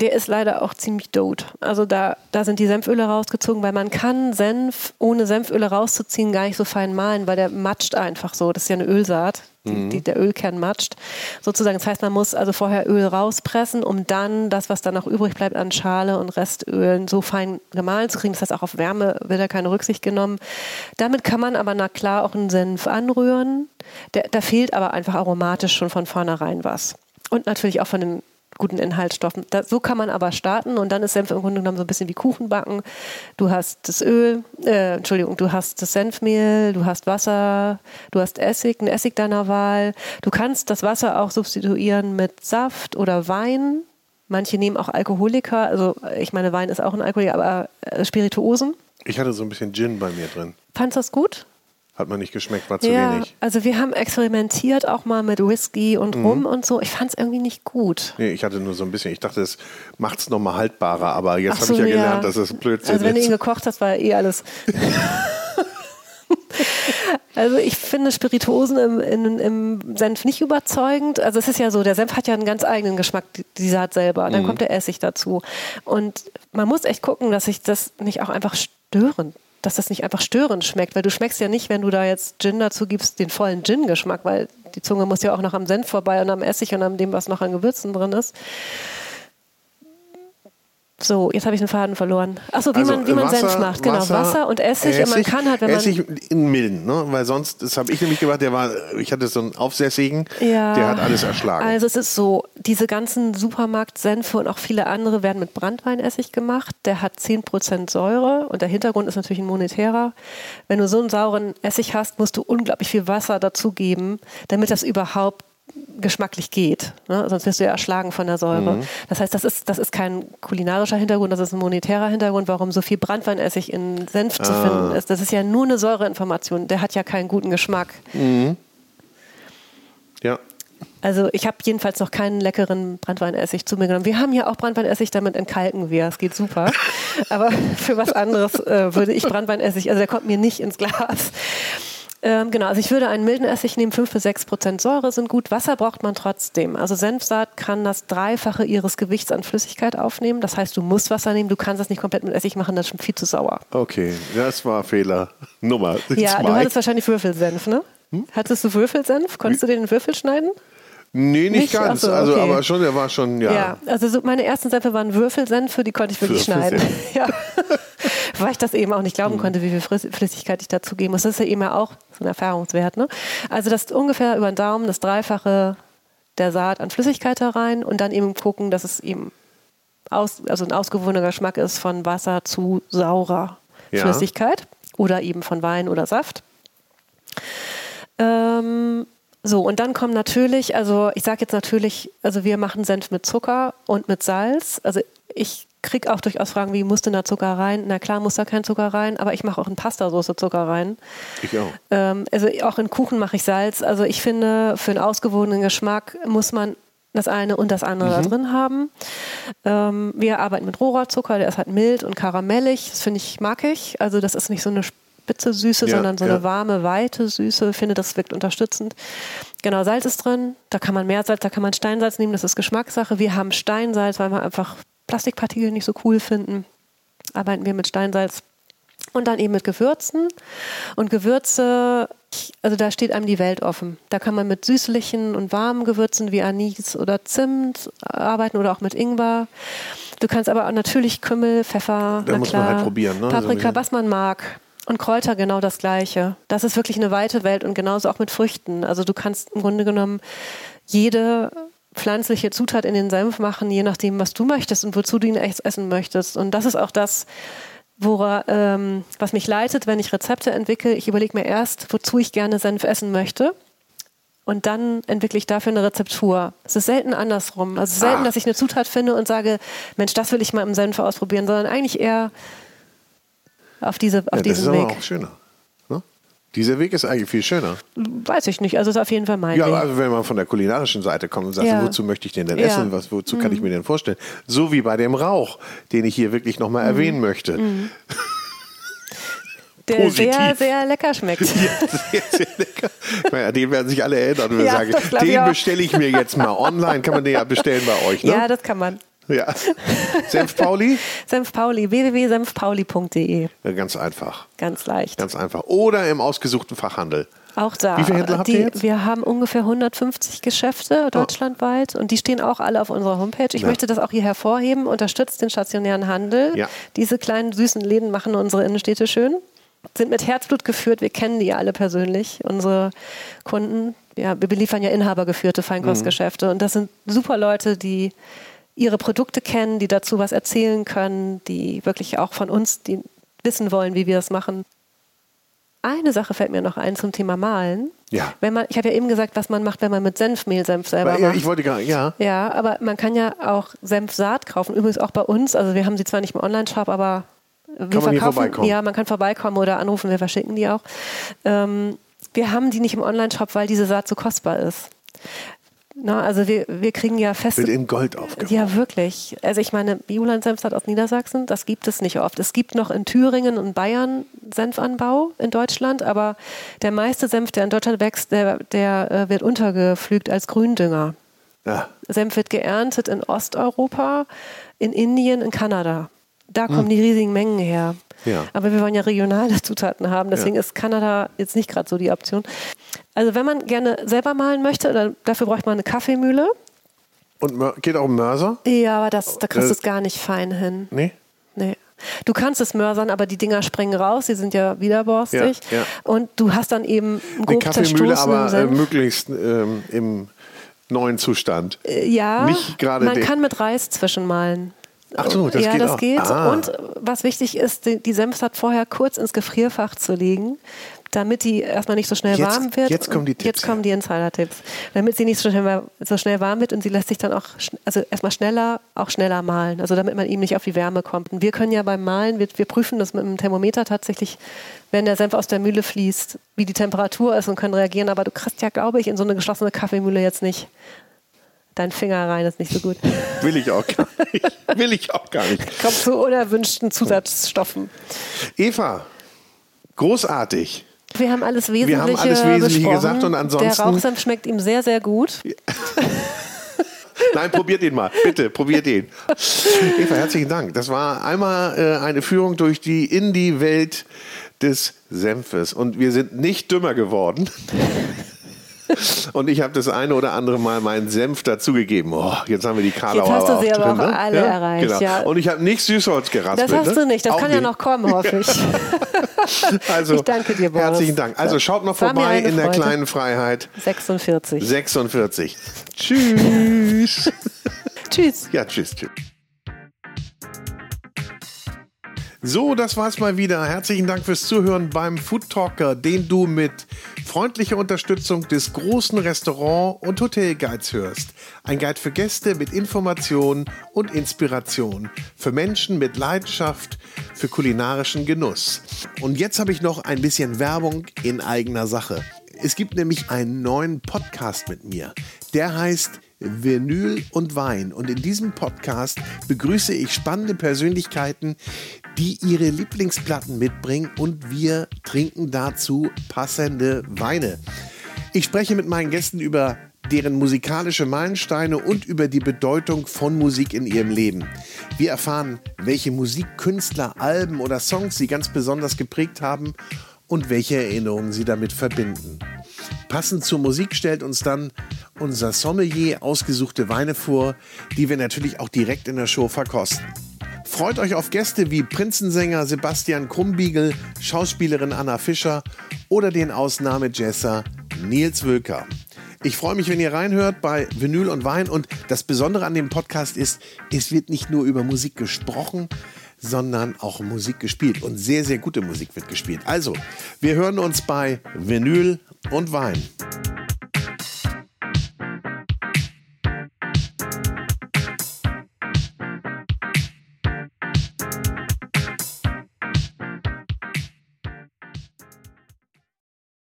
Der ist leider auch ziemlich tot. Also da, da sind die Senföle rausgezogen, weil man kann Senf ohne Senföle rauszuziehen gar nicht so fein mahlen, weil der matscht einfach so. Das ist ja eine Ölsaat die, die, mhm. der Ölkern matscht. Sozusagen, das heißt, man muss also vorher Öl rauspressen, um dann das, was dann noch übrig bleibt an Schale und Restölen, so fein gemahlen zu kriegen. Das heißt, auch auf Wärme wird da keine Rücksicht genommen. Damit kann man aber, na klar, auch einen Senf anrühren. Der, da fehlt aber einfach aromatisch schon von vornherein was. Und natürlich auch von den guten Inhaltsstoffen. Da, so kann man aber starten und dann ist Senf im Grunde genommen so ein bisschen wie Kuchen backen. Du hast das Öl, äh, Entschuldigung, du hast das Senfmehl, du hast Wasser, du hast Essig, einen Essig deiner Wahl. Du kannst das Wasser auch substituieren mit Saft oder Wein. Manche nehmen auch Alkoholiker, also ich meine, Wein ist auch ein Alkoholiker, aber äh, Spirituosen. Ich hatte so ein bisschen Gin bei mir drin. Fandest du das gut? Hat man nicht geschmeckt, war zu ja, wenig. Also wir haben experimentiert auch mal mit Whisky und mhm. Rum und so. Ich fand es irgendwie nicht gut. Nee, ich hatte nur so ein bisschen, ich dachte, es macht es nochmal haltbarer, aber jetzt so, habe ich ja, ja, gelernt, dass es Blödsinn ist. Also wenn du ihn gekocht hast, war eh alles... Also ich finde Spirituosen im, im, im, Senf nicht überzeugend. Also es ist ja so, der Senf hat ja einen ganz eigenen Geschmack, die Saat selber. Dann mhm. kommt der Essig dazu. Und man muss echt gucken, dass sich das nicht auch einfach störend dass das nicht einfach störend schmeckt, weil du schmeckst ja nicht, wenn du da jetzt Gin dazu gibst, den vollen Gin-Geschmack, weil die Zunge muss ja auch noch am Senf vorbei und am Essig und an dem, was noch an Gewürzen drin ist. So, jetzt habe ich den Faden verloren. Achso, wie also, man, wie man Wasser, Senf macht, genau. Wasser, Wasser und Essig, Essig, und man kann halt, wenn Essig man. in milden, ne? Weil sonst, das habe ich nämlich gemacht, der war, ich hatte so einen Aufsässigen, ja, der hat alles erschlagen. Also es ist so, diese ganzen Supermarkt-Senfe und auch viele andere werden mit Brandweinessig gemacht. Der hat 10% Säure und der Hintergrund ist natürlich ein monetärer. Wenn du so einen sauren Essig hast, musst du unglaublich viel Wasser dazugeben, damit das überhaupt geschmacklich geht. Ne? Sonst wirst du ja erschlagen von der Säure. Mhm. Das heißt, das ist, das ist kein kulinarischer Hintergrund, das ist ein monetärer Hintergrund, warum so viel Brandweinessig in Senf ah. zu finden ist. Das ist ja nur eine Säureinformation. Der hat ja keinen guten Geschmack. Mhm. Ja. Also ich habe jedenfalls noch keinen leckeren Brandweinessig zu mir genommen. Wir haben hier auch Brandweinessig, damit entkalken wir. Es geht super. Aber für was anderes äh, würde ich Brandweinessig, also der kommt mir nicht ins Glas. Ähm, genau, also ich würde einen milden Essig nehmen, 5 bis 6 Prozent Säure sind gut. Wasser braucht man trotzdem. Also Senfsaat kann das Dreifache ihres Gewichts an Flüssigkeit aufnehmen. Das heißt, du musst Wasser nehmen, du kannst das nicht komplett mit Essig machen, das ist schon viel zu sauer. Okay, das war Fehler Nummer Ja, zwei. du hattest wahrscheinlich Würfelsenf, ne? Hm? Hattest du Würfelsenf? Konntest du den in Würfel schneiden? Nee, nicht, nicht? ganz. So, also, okay. aber schon, der war schon, ja. Ja, also so meine ersten Senfe waren Würfelsenfe, die konnte ich wirklich schneiden. ja. Weil ich das eben auch nicht glauben mhm. konnte, wie viel Flüssigkeit ich dazugeben muss. Das ist ja eben auch so ein Erfahrungswert. Ne? Also das ungefähr über den Daumen das Dreifache der Saat an Flüssigkeit herein und dann eben gucken, dass es eben aus, also ein ausgewogener Geschmack ist von Wasser zu saurer ja. Flüssigkeit oder eben von Wein oder Saft. Ähm, so, und dann kommen natürlich, also ich sage jetzt natürlich, also wir machen Senf mit Zucker und mit Salz. Also ich kriege auch durchaus Fragen, wie muss denn da Zucker rein? Na klar, muss da kein Zucker rein, aber ich mache auch in Pastasoße Zucker rein. Ich auch. Ähm, also auch in Kuchen mache ich Salz. Also ich finde, für einen ausgewogenen Geschmack muss man das eine und das andere Mhm. da drin haben. Ähm, wir arbeiten mit Rohrzucker, der ist halt mild und karamellig. Das finde ich, mag ich. Also das ist nicht so eine spitze Süße, Ja, sondern so ja. eine warme, weite Süße. Ich finde, das wirkt unterstützend. Genau, Salz ist drin. Da kann man Meersalz, da kann man Steinsalz nehmen. Das ist Geschmackssache. Wir haben Steinsalz, weil wir einfach Plastikpartikel nicht so cool finden. Arbeiten wir mit Steinsalz. Und dann eben mit Gewürzen. Und Gewürze, also da steht einem die Welt offen. Da kann man mit süßlichen und warmen Gewürzen wie Anis oder Zimt arbeiten oder auch mit Ingwer. Du kannst aber natürlich Kümmel, Pfeffer, Da muss man klar, halt probieren, ne? Paprika, bisschen. was man mag. Und Kräuter genau das Gleiche. Das ist wirklich eine weite Welt und genauso auch mit Früchten. Also du kannst im Grunde genommen jede pflanzliche Zutat in den Senf machen, je nachdem, was du möchtest und wozu du ihn echt essen möchtest. Und das ist auch das, wora, ähm, was mich leitet, wenn ich Rezepte entwickle. Ich überlege mir erst, wozu ich gerne Senf essen möchte. Und dann entwickle ich dafür eine Rezeptur. Es ist selten andersrum. Also es ist selten, Ah. dass ich eine Zutat finde und sage, Mensch, das will ich mal im Senf ausprobieren, sondern eigentlich eher auf, diese, auf Ja, das ist diesen aber Weg. auch schöner. Ne? Dieser Weg ist eigentlich viel schöner. Weiß ich nicht. Also ist auf jeden Fall mein Ja, Weg. also wenn man von der kulinarischen Seite kommt und sagt, Ja. wozu möchte ich den denn Ja. Mhm. essen? Was, wozu kann ich mir denn vorstellen? So wie bei dem Rauch, den ich hier wirklich nochmal Mhm. erwähnen möchte. der positiv. sehr, sehr lecker schmeckt. Sehr, sehr lecker. Naja, den werden sich alle erinnern und Ja, sagen, den bestelle ich mir jetzt mal online. Kann man den ja bestellen bei euch, ne? Ja, das kann man. Ja. Senf Pauli? Senf Pauli, www.senfpauli.de. Ja, Ganz einfach. Ganz leicht. Ganz einfach. Oder im ausgesuchten Fachhandel. Auch da. Wie viele Händler habt ihr jetzt? Wir haben ungefähr 150 Geschäfte deutschlandweit und die stehen auch alle auf unserer Homepage. Ich Ja. möchte das auch hier hervorheben. Unterstützt den stationären Handel. Ja. Diese kleinen süßen Läden machen unsere Innenstädte schön. Sind mit Herzblut geführt. Wir kennen die alle persönlich, unsere Kunden. Ja, wir beliefern ja inhabergeführte Feinkostgeschäfte Mhm. und das sind super Leute, die ihre Produkte kennen, die dazu was erzählen können, die wirklich auch von uns, die wissen wollen, wie wir das machen. Eine Sache fällt mir noch ein zum Thema Malen. Ja. Wenn man, ich habe ja eben gesagt, was man macht, wenn man mit Senfmehl Senf selber Ja, macht. ich wollte gerade, ja. Ja, aber man kann ja auch Senfsaat kaufen. Übrigens auch bei uns. Also wir haben sie zwar nicht im Online-Shop, aber wir man hier verkaufen. vorbeikommen? Ja, man kann vorbeikommen oder anrufen. Wir verschicken die auch. Ähm, wir haben die nicht im Online-Shop, weil diese Saat so kostbar ist. Na, also wir, wir kriegen ja feste Wird in Gold aufgebaut. ja, wirklich. Also ich meine, Bioland-Senfsaat aus Niedersachsen, das gibt es nicht oft. Es gibt noch in Thüringen und Bayern Senfanbau in Deutschland, aber der meiste Senf, der in Deutschland wächst, der, der äh, wird untergepflügt als Gründünger. Ja. Senf wird geerntet in Osteuropa, in Indien, in Kanada. Da kommen die riesigen Mengen her. Ja. Aber wir wollen ja regionale Zutaten haben, deswegen Ja. ist Kanada jetzt nicht gerade so die Option. Also wenn man gerne selber malen möchte, dann, dafür braucht man eine Kaffeemühle. Und geht auch um Mörser? Ja, aber das, da kriegst du Äh, es gar nicht fein hin. Nee? Nee. Du kannst es mörsern, aber die Dinger springen raus, die sind ja widerborstig. Ja, ja. Und du hast dann eben einen Eine grob Kaffeemühle, zerstoßenen aber äh, möglichst ähm, im neuen Zustand. Äh, ja, man den- kann mit Reis zwischenmalen. Ach so, das ja, geht das auch. geht. Ah. Und was wichtig ist, die, die Senfsaat vorher kurz ins Gefrierfach zu legen, damit die erstmal nicht so schnell Jetzt- warm wird. jetzt kommen die Tipps Jetzt kommen die Insider-Tipps. Damit sie nicht so schnell, so schnell warm wird und sie lässt sich dann auch, also erstmal schneller, auch schneller malen. Also damit man ihm nicht auf die Wärme kommt. Und wir können ja beim Malen, wir, wir prüfen das mit dem Thermometer tatsächlich, wenn der Senf aus der Mühle fließt, wie die Temperatur ist und können reagieren. Aber du kriegst ja, glaube ich, in so eine geschlossene Kaffeemühle jetzt nicht deinen Finger rein, ist nicht so gut. Will ich auch gar nicht. Will ich auch gar nicht. Kommt zu unerwünschten Zusatzstoffen. Eva, großartig. Wir haben alles Wesentliche, haben alles Wesentliche gesagt und ansonsten- Der Rauchsenf schmeckt ihm sehr, sehr gut. Nein, probiert den mal. Bitte, probiert den. Eva, herzlichen Dank. Das war einmal äh, eine Führung durch die Indie-Welt des Senfes. Und wir sind nicht dümmer geworden. Und ich habe das eine oder andere Mal meinen Senf dazugegeben. Oh, jetzt haben wir die Karlauer Jetzt hast du sie auch aber drin, auch ne? alle erreicht, Genau. ja. Und ich habe nicht Süßholz geraspelt. Das hast ne? du nicht. Das Auch kann ja noch kommen, hoffe ich. Also, Ich danke dir, Boris. Herzlichen Dank. Also schaut mir vorbei in der Freude. kleinen Freiheit 46. 46. Tschüss. Tschüss. Ja, tschüss, tschüss. So, das war's mal wieder. Herzlichen Dank fürs Zuhören beim Food Talker, den du mit freundlicher Unterstützung des großen Restaurant- und Hotelguides hörst. Ein Guide für Gäste mit Informationen und Inspiration. Für Menschen mit Leidenschaft für kulinarischen Genuss. Und jetzt habe ich noch ein bisschen Werbung in eigener Sache. Es gibt nämlich einen neuen Podcast mit mir. Der heißt Vinyl und Wein. Und in diesem Podcast begrüße ich spannende Persönlichkeiten, die ihre Lieblingsplatten mitbringen und wir trinken dazu passende Weine. Ich spreche mit meinen Gästen über deren musikalische Meilensteine und über die Bedeutung von Musik in ihrem Leben. Wir erfahren, welche Musikkünstler, Alben oder Songs sie ganz besonders geprägt haben und welche Erinnerungen sie damit verbinden. Passend zur Musik stellt uns dann unser Sommelier ausgesuchte Weine vor, die wir natürlich auch direkt in der Show verkosten. Freut euch auf Gäste wie Prinzensänger Sebastian Krumbiegel, Schauspielerin Anna Fischer oder den Ausnahmejesser Nils Wölker. Ich freue mich, wenn ihr reinhört bei Vinyl und Wein. Und das Besondere an dem Podcast ist, es wird nicht nur über Musik gesprochen, sondern auch Musik gespielt. Und sehr, sehr gute Musik wird gespielt. Also, wir hören uns bei Vinyl und Wein.